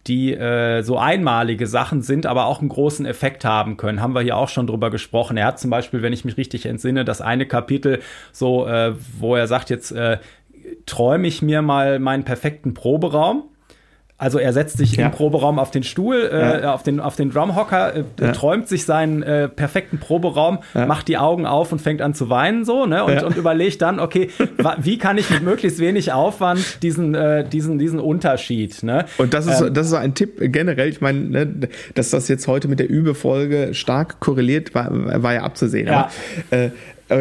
die äh, so einmalige Sachen sind, aber auch einen großen Effekt haben können. Haben wir hier auch schon drüber gesprochen. Er hat zum Beispiel, wenn ich mich richtig entsinne, das eine Kapitel so, äh, wo er sagt, jetzt äh, träume ich mir mal meinen perfekten Proberaum also er setzt sich ja. im Proberaum auf den Stuhl, äh, ja. auf den, auf den Drumhocker, äh, ja. träumt sich seinen äh, perfekten Proberaum, macht die Augen auf und fängt an zu weinen so, ne? Und, und überlegt dann, okay, wie kann ich mit möglichst wenig Aufwand diesen, äh, diesen, diesen Unterschied, ne? Und das ist, ähm, das ist ein Tipp generell, ich meine, ne, dass das jetzt heute mit der Übefolge stark korreliert, war, war ja abzusehen. Aber, äh,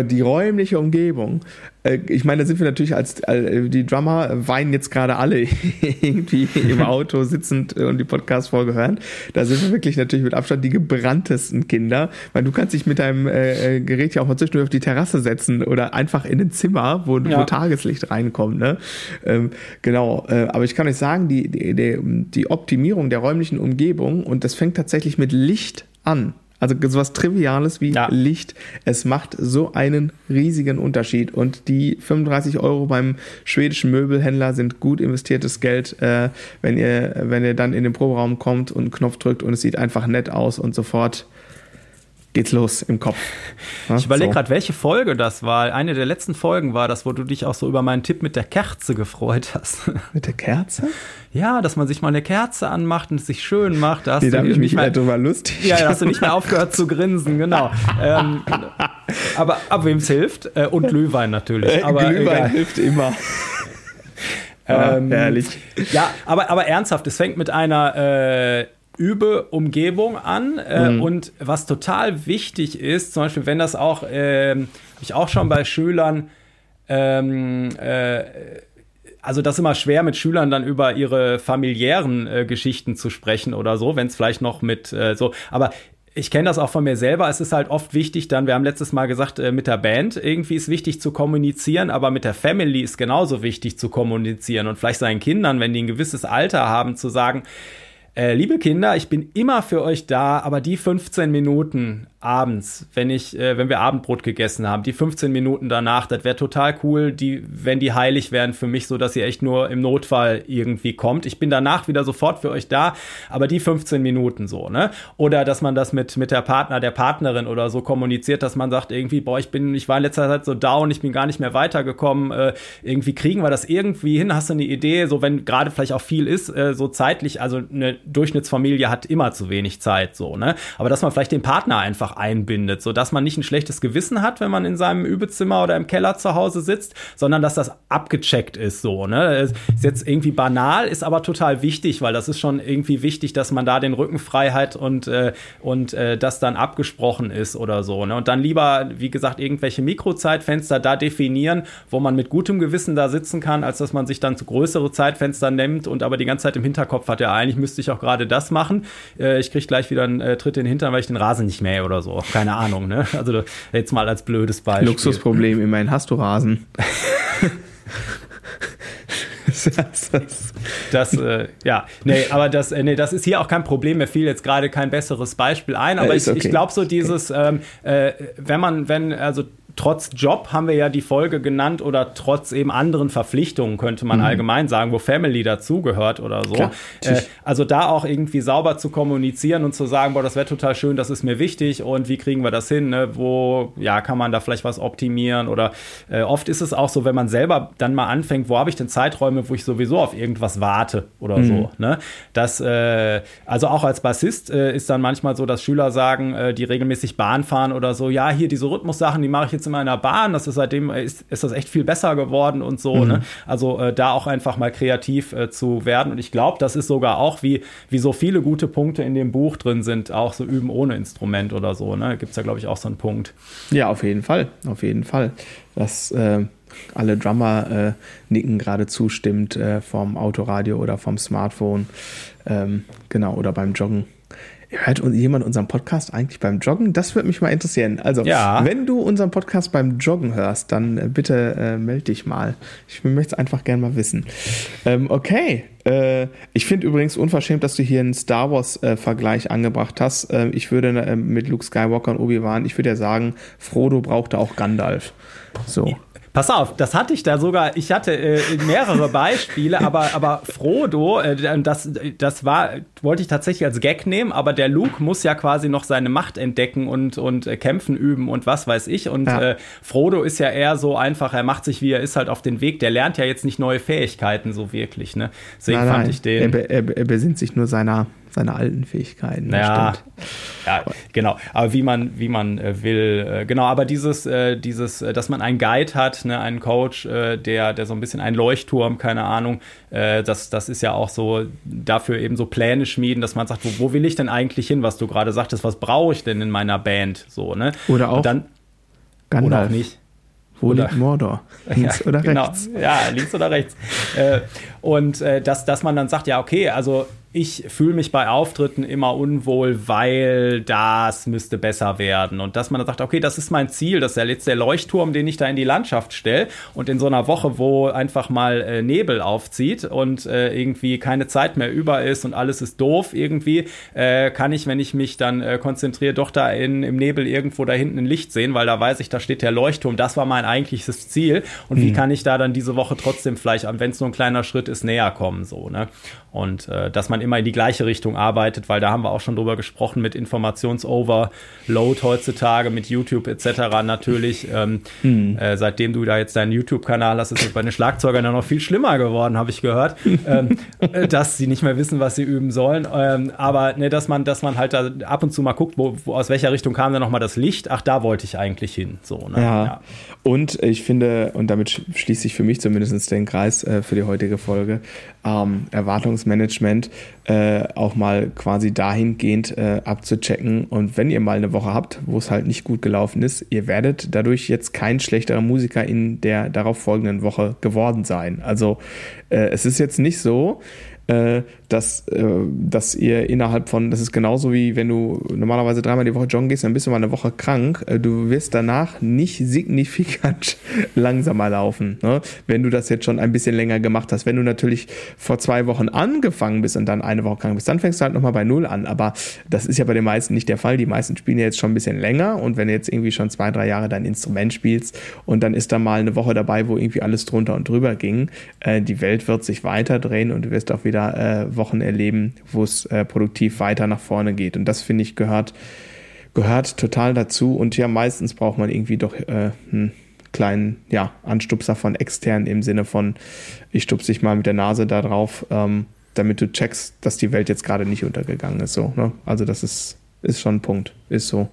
die räumliche Umgebung äh, ich meine, da sind wir natürlich als äh, die Drummer weinen jetzt gerade alle irgendwie im Auto sitzend und die Podcast-Folge hören. Da sind wir wirklich natürlich mit Abstand die gebranntesten Kinder, weil du kannst dich mit deinem äh, Gerät ja auch mal zwischendurch auf die Terrasse setzen oder einfach in ein Zimmer, wo, ja. wo Tageslicht reinkommt. Ne? Ähm, genau, äh, aber ich kann euch sagen, die, die, die Optimierung der räumlichen Umgebung und das fängt tatsächlich mit Licht an. Also sowas Triviales wie Ja. Licht. Es macht so einen riesigen Unterschied. Und die 35 Euro beim schwedischen Möbelhändler sind gut investiertes Geld, äh, wenn, ihr, wenn ihr dann in den Proberaum kommt und einen Knopf drückt und es sieht einfach nett aus und sofort geht's los im Kopf. Ja, Ich überlege so. gerade, welche Folge das war. Eine der letzten Folgen war das, wo du dich auch so über meinen Tipp mit der Kerze gefreut hast. Mit der Kerze? ja, dass man sich mal eine Kerze anmacht und es sich schön macht. Da hast Nee, du da mich nicht mehr mehr, drüber lustig. ja, da hast du nicht mehr aufgehört zu grinsen, genau. ähm, aber ab wem's hilft äh, und Glühwein natürlich. Äh, Aber Glühwein egal. hilft immer. Ähm, herrlich. Ja, aber, aber ernsthaft, es fängt mit einer äh, Übe-Umgebung an. Äh, Mhm. Und was total wichtig ist, zum Beispiel, wenn das auch, habe ich auch schon bei Schülern, ähm, äh, also das ist immer schwer mit Schülern dann über ihre familiären äh, Geschichten zu sprechen oder so, wenn es vielleicht noch mit äh, so, aber ich kenne das auch von mir selber. Es ist halt oft wichtig, dann, wir haben letztes Mal gesagt, äh, mit der Band irgendwie ist wichtig zu kommunizieren, aber mit der Family ist genauso wichtig zu kommunizieren und vielleicht seinen Kindern, wenn die ein gewisses Alter haben, zu sagen, äh, liebe Kinder, ich bin immer für euch da, aber die 15 Minuten abends, wenn ich, äh, wenn wir Abendbrot gegessen haben, die 15 Minuten danach, das wäre total cool, die, wenn die heilig wären für mich, so dass ihr echt nur im Notfall irgendwie kommt. Ich bin danach wieder sofort für euch da, aber die 15 Minuten so, ne? Oder dass man das mit, mit der Partner, der Partnerin oder so kommuniziert, dass man sagt irgendwie, boah, ich bin, ich war in letzter Zeit so down, ich bin gar nicht mehr weitergekommen, äh, irgendwie kriegen wir das irgendwie hin, hast du eine Idee, so wenn gerade vielleicht auch viel ist, äh, so zeitlich, also eine Durchschnittsfamilie hat immer zu wenig Zeit, so, ne? Aber dass man vielleicht den Partner einfach einbindet, so dass man nicht ein schlechtes Gewissen hat, wenn man in seinem Übezimmer oder im Keller zu Hause sitzt, sondern dass das abgecheckt ist, so, ne? Ist jetzt irgendwie banal, ist aber total wichtig, weil das ist schon irgendwie wichtig, dass man da den Rücken frei hat und, äh, und äh, das dann abgesprochen ist oder so, ne? Und dann lieber, wie gesagt, irgendwelche Mikrozeitfenster da definieren, wo man mit gutem Gewissen da sitzen kann, als dass man sich dann zu größere Zeitfenster nimmt und aber die ganze Zeit im Hinterkopf hat, ja, eigentlich müsste ich auch gerade das machen. Äh, ich kriege gleich wieder einen äh, Tritt in den Hintern, weil ich den Rasen nicht mähe oder so. Keine Ahnung, ne? Also jetzt mal als blödes Beispiel. Luxusproblem, immerhin hast du Rasen. das, das, Das, äh, ja, nee, aber das, äh, nee, das ist hier auch kein Problem. Mir fiel jetzt gerade kein besseres Beispiel ein, aber Äh, ich, okay. ich glaube so dieses, ähm, äh, wenn man, wenn, also trotz Job haben wir ja die Folge genannt oder trotz eben anderen Verpflichtungen könnte man allgemein sagen, wo Family dazugehört oder so. Mhm. Äh, also da auch irgendwie sauber zu kommunizieren und zu sagen, boah, das wäre total schön, das ist mir wichtig und wie kriegen wir das hin? Ne? Wo, ja, kann man da vielleicht was optimieren oder äh, oft ist es auch so, wenn man selber dann mal anfängt, wo habe ich denn Zeiträume, wo ich sowieso auf irgendwas warte oder Mhm. so. Ne? Das, äh, also auch als Bassist äh, ist dann manchmal so, dass Schüler sagen, äh, die regelmäßig Bahn fahren oder so, ja, hier diese Rhythmussachen, die mache ich jetzt in meiner Bahn, das ist seitdem äh, ist, ist das echt viel besser geworden und so. Ne? Also äh, da auch einfach mal kreativ äh, zu werden. Und ich glaube, das ist sogar auch, wie, wie so viele gute Punkte in dem Buch drin sind, auch so üben ohne Instrument oder so. Ne? Gibt es ja, glaube ich, auch so einen Punkt. ja, auf jeden Fall. Auf jeden Fall. Dass äh, alle Drummer äh, nicken gerade zustimmt äh, vom Autoradio oder vom Smartphone. Ähm, genau, oder beim Joggen. Hört jemand unseren Podcast eigentlich beim Joggen? Das würde mich mal interessieren. Also, Ja. wenn du unseren Podcast beim Joggen hörst, dann äh, bitte äh, melde dich mal. Ich möchte es einfach gerne mal wissen. Ähm, okay. Äh, ich finde übrigens unverschämt, dass du hier einen Star Wars-Vergleich angebracht hast. Äh, ich würde äh, mit Luke Skywalker und Obi-Wan, ich würde ja sagen, Frodo brauchte auch Gandalf. So. Pass auf, das hatte ich da sogar, ich hatte äh, mehrere Beispiele, aber, aber Frodo, äh, das, das war, wollte ich tatsächlich als Gag nehmen, aber der Luke muss ja quasi noch seine Macht entdecken und, und äh, kämpfen üben und was weiß ich. Und Ja. äh, Frodo ist ja eher so einfach, er macht sich wie er ist halt auf den Weg, der lernt ja jetzt nicht neue Fähigkeiten so wirklich, ne? Deswegen Nein, fand nein. ich den. Er, er, er besinnt sich nur seiner, seiner alten Fähigkeiten. Ja, ja, genau. Aber wie man, wie man äh, will, äh, genau. Aber dieses, äh, dieses, dass man einen Guide hat, ne, einen Coach, der, der so ein bisschen ein Leuchtturm, keine Ahnung, das, das ist ja auch so dafür eben so Pläne schmieden, dass man sagt, wo, wo will ich denn eigentlich hin, was du gerade sagtest, was brauche ich denn in meiner Band, so ne? Oder auch Und dann Gandalf. oder auch nicht. Wo Oder- liegt Mordor? Links Ja, oder genau. rechts? Ja, links oder rechts. äh, und äh, dass, dass man dann sagt, ja, okay, also ich fühle mich bei Auftritten immer unwohl, weil das müsste besser werden. Und dass man dann sagt, okay, das ist mein Ziel, das ist jetzt der Leuchtturm, den ich da in die Landschaft stelle. Und in so einer Woche, wo einfach mal äh, Nebel aufzieht und äh, irgendwie keine Zeit mehr über ist und alles ist doof irgendwie, äh, kann ich, wenn ich mich dann äh, konzentriere, doch da in, im Nebel irgendwo da hinten ein Licht sehen, weil da weiß ich, da steht der Leuchtturm. Das war mein eigentliches Ziel. Und mhm. wie kann ich da dann diese Woche trotzdem vielleicht, wenn es nur ein kleiner Schritt ist, näher kommen, so, ne? Und äh, dass man immer in die gleiche Richtung arbeitet, weil da haben wir auch schon drüber gesprochen mit Informationsoverload heutzutage, mit YouTube etc. natürlich. Ähm, hm. äh, seitdem du da jetzt deinen YouTube-Kanal hast, ist es bei den Schlagzeugern ja noch viel schlimmer geworden, habe ich gehört, ähm, äh, dass sie nicht mehr wissen, was sie üben sollen. Ähm, aber ne, dass man, dass man halt da ab und zu mal guckt, wo, wo aus welcher Richtung kam dann nochmal das Licht. Ach, da wollte ich eigentlich hin. So, ne? ja. ja. Und ich finde, und damit schließe ich für mich zumindest den Kreis äh, für die heutige Folge, ähm, Erwartungsmanagement äh, auch mal quasi dahingehend äh, abzuchecken. Und wenn ihr mal eine Woche habt, wo es halt nicht gut gelaufen ist, ihr werdet dadurch jetzt kein schlechterer Musiker in der darauf folgenden Woche geworden sein. Also äh, es ist jetzt nicht so, äh, dass, äh, dass ihr innerhalb von, das ist genauso wie wenn du normalerweise dreimal die Woche joggen gehst, dann bist du mal eine Woche krank. Äh, du wirst danach nicht signifikant langsamer laufen, ne? wenn du das jetzt schon ein bisschen länger gemacht hast. Wenn du natürlich vor zwei Wochen angefangen bist und dann eine Woche krank bist, dann fängst du halt nochmal bei Null an. Aber das ist ja bei den meisten nicht der Fall. Die meisten spielen ja jetzt schon ein bisschen länger und wenn du jetzt irgendwie schon zwei, drei Jahre dein Instrument spielst und dann ist da mal eine Woche dabei, wo irgendwie alles drunter und drüber ging, äh, die Welt wird sich weiter drehen und du wirst auch wieder äh, Wochen erleben, wo es äh, produktiv weiter nach vorne geht. Und das finde ich gehört, gehört total dazu. Und ja, meistens braucht man irgendwie doch äh, einen kleinen ja, Anstupser von extern im Sinne von, ich stupse dich mal mit der Nase da drauf, ähm, damit du checkst, dass die Welt jetzt gerade nicht untergegangen ist. So, ne? Also das ist, ist schon ein Punkt. Ist so.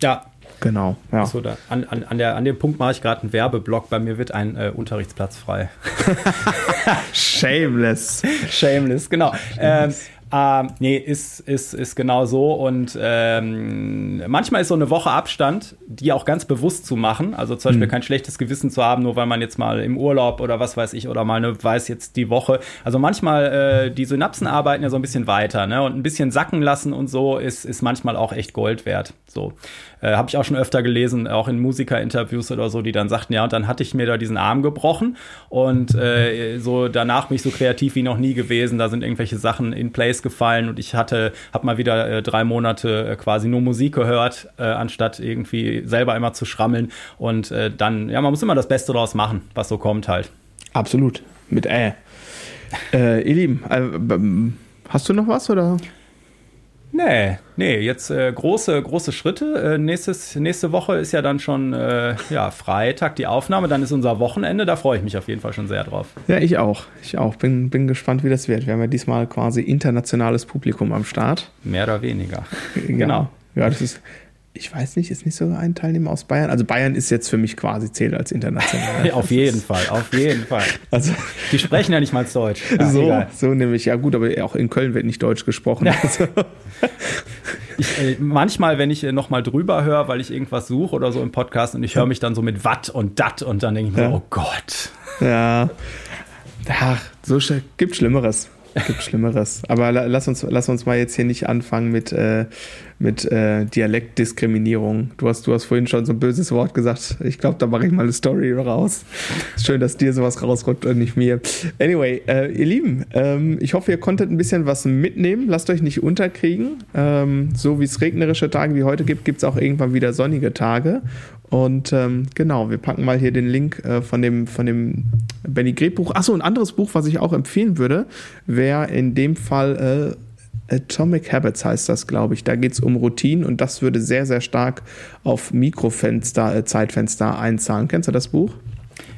Ja, Genau, ja. So, da, an, an, an, der, an dem Punkt mache ich gerade einen Werbeblock. Bei mir wird ein äh, Unterrichtsplatz frei. Shameless. Shameless, genau. Shameless. Ähm, ähm, nee, ist, ist, ist genau so. Und ähm, manchmal ist so eine Woche Abstand, die auch ganz bewusst zu machen. Also zum Beispiel mhm. kein schlechtes Gewissen zu haben, nur weil man jetzt mal im Urlaub oder was weiß ich, oder mal eine weiß jetzt die Woche. Also manchmal, äh, die Synapsen arbeiten ja so ein bisschen weiter, ne? Und ein bisschen sacken lassen und so ist, ist manchmal auch echt Gold wert. So. Äh, Habe ich auch schon öfter gelesen, auch in Musikerinterviews oder so, die dann sagten, ja, und dann hatte ich mir da diesen Arm gebrochen und äh, so danach bin ich so kreativ wie noch nie gewesen. Da sind irgendwelche Sachen in place gefallen und ich hatte, habe mal wieder äh, drei Monate äh, quasi nur Musik gehört, äh, anstatt irgendwie selber immer zu schrammeln. Und äh, dann, ja, man muss immer das Beste daraus machen, was so kommt halt. Absolut. Mit äh. äh ihr Lieben, äh, hast du noch was oder? Nee, nee, jetzt äh, große, große Schritte. Äh, nächstes, nächste Woche ist ja dann schon äh, ja, Freitag die Aufnahme, dann ist unser Wochenende, da freue ich mich auf jeden Fall schon sehr drauf. Ja, ich auch. Ich auch. Bin, bin gespannt, wie das wird. Wir haben ja diesmal quasi internationales Publikum am Start. Mehr oder weniger. genau. Ja, das ist, ich weiß nicht, ist nicht sogar ein Teilnehmer aus Bayern? Also Bayern ist jetzt für mich quasi zählt als international. auf jeden Fall, auf jeden Fall. Also die sprechen ja nicht mal Deutsch. Ja, so, egal. so nämlich. Ja gut, aber auch in Köln wird nicht Deutsch gesprochen. Also. Ich, äh, manchmal, wenn ich äh, noch mal drüber höre, weil ich irgendwas suche oder so im Podcast und ich höre mich dann so mit Watt und Dat und dann denke ich mir, ja. oh Gott. Ja. Ach, so gibt Schlimmeres. Gibt Schlimmeres. Aber lass uns, lass uns mal jetzt hier nicht anfangen mit, äh, mit äh, Dialektdiskriminierung. Du hast, du hast vorhin schon so ein böses Wort gesagt. Ich glaube, da mache ich mal eine Story raus. Schön, dass dir sowas rausrutscht und nicht mir. Anyway, äh, ihr Lieben, ähm, ich hoffe, ihr konntet ein bisschen was mitnehmen. Lasst euch nicht unterkriegen. Ähm, so wie es regnerische Tage wie heute gibt, gibt es auch irgendwann wieder sonnige Tage. Und ähm, genau, wir packen mal hier den Link äh, von dem, von dem Benny Greb Buch. Achso, ein anderes Buch, was ich auch empfehlen würde, wäre in dem Fall äh, Atomic Habits heißt das, glaube ich. Da geht es um Routinen und das würde sehr, sehr stark auf Mikrofenster, äh, Zeitfenster einzahlen. Kennst du das Buch?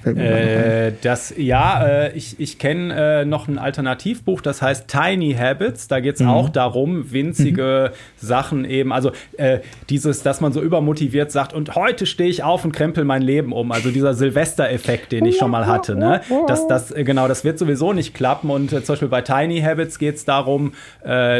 Äh, das, ja, äh, ich, ich kenne äh, noch ein Alternativbuch, das heißt Tiny Habits. Da geht es mhm. auch darum, winzige mhm. Sachen eben, also äh, dieses, dass man so übermotiviert sagt, und heute stehe ich auf und krempel mein Leben um. Also dieser Silvester-Effekt, den ich schon mal hatte. Ne? Das, das, äh, genau, das wird sowieso nicht klappen. Und äh, zum Beispiel bei Tiny Habits geht es darum,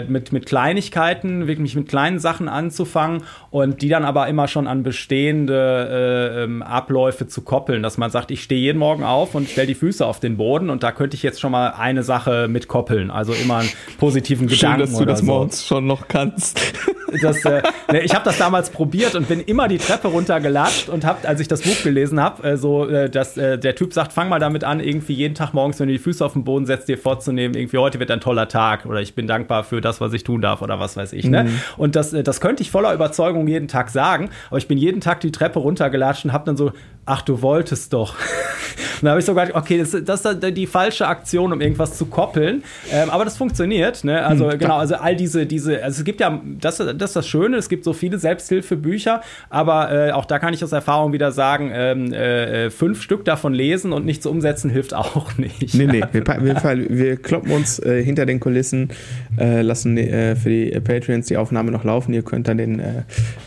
mit, mit Kleinigkeiten, wirklich mit kleinen Sachen anzufangen und die dann aber immer schon an bestehende ähm, Abläufe zu koppeln, dass man sagt, ich stehe jeden Morgen auf und stelle die Füße auf den Boden und da könnte ich jetzt schon mal eine Sache mit koppeln. Also immer einen positiven Schön, Gedanken. dass du das so. morgens schon noch kannst. Das, äh, ne, ich habe das damals probiert und bin immer die Treppe runtergelatscht und habe, als ich das Buch gelesen habe, äh, so, äh, dass äh, der Typ sagt, fang mal damit an, irgendwie jeden Tag morgens, wenn du die Füße auf den Boden setzt, dir vorzunehmen, irgendwie heute wird ein toller Tag oder ich bin dankbar für das, was ich tun darf oder was weiß ich. Ne? Mhm. Und das, äh, das könnte ich voller Überzeugung jeden Tag sagen, aber ich bin jeden Tag die Treppe runtergelatscht und habe dann so, ach, du wolltest doch. da habe ich so gedacht, okay, das, das ist die falsche Aktion, um irgendwas zu koppeln. Ähm, aber das funktioniert. Ne? Also hm, genau, also all diese, diese, also es gibt ja, das, das ist das Schöne, es gibt so viele Selbsthilfebücher, aber äh, auch da kann ich aus Erfahrung wieder sagen, ähm, äh, fünf Stück davon lesen und nichts umsetzen hilft auch nicht. Nee, nee, wir, wir, wir kloppen uns äh, hinter den Kulissen, äh, lassen äh, für die Patreons die Aufnahme noch laufen. Ihr könnt dann den, äh,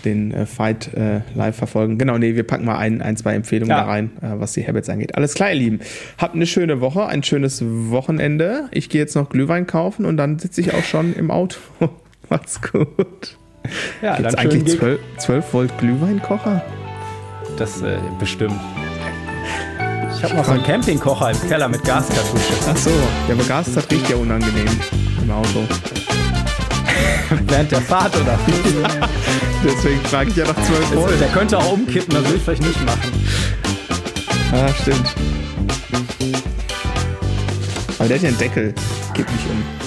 den Fight live verfolgen. Genau, nee, wir packen mal ein, ein zwei Empfehlungen ja. da rein, was die Habits angeht. Alles klar, ihr Lieben. Habt eine schöne Woche, ein schönes Wochenende. Ich gehe jetzt noch Glühwein kaufen und dann sitze ich auch schon im Auto. Macht's gut. Ja, Gibt's eigentlich 12, 12 Volt Glühweinkocher? Das äh, bestimmt. Ich habe noch so einen Campingkocher im Keller mit Gaskartusche. Ach so, ja, aber Gas ist riecht ja unangenehm im Auto. Während der Fahrt oder? Deswegen frage ich ja nach 12 Volt. Der könnte auch umkippen, das will ich vielleicht nicht machen. Ah, stimmt. Aber der hat ja einen Deckel. Gib nicht um.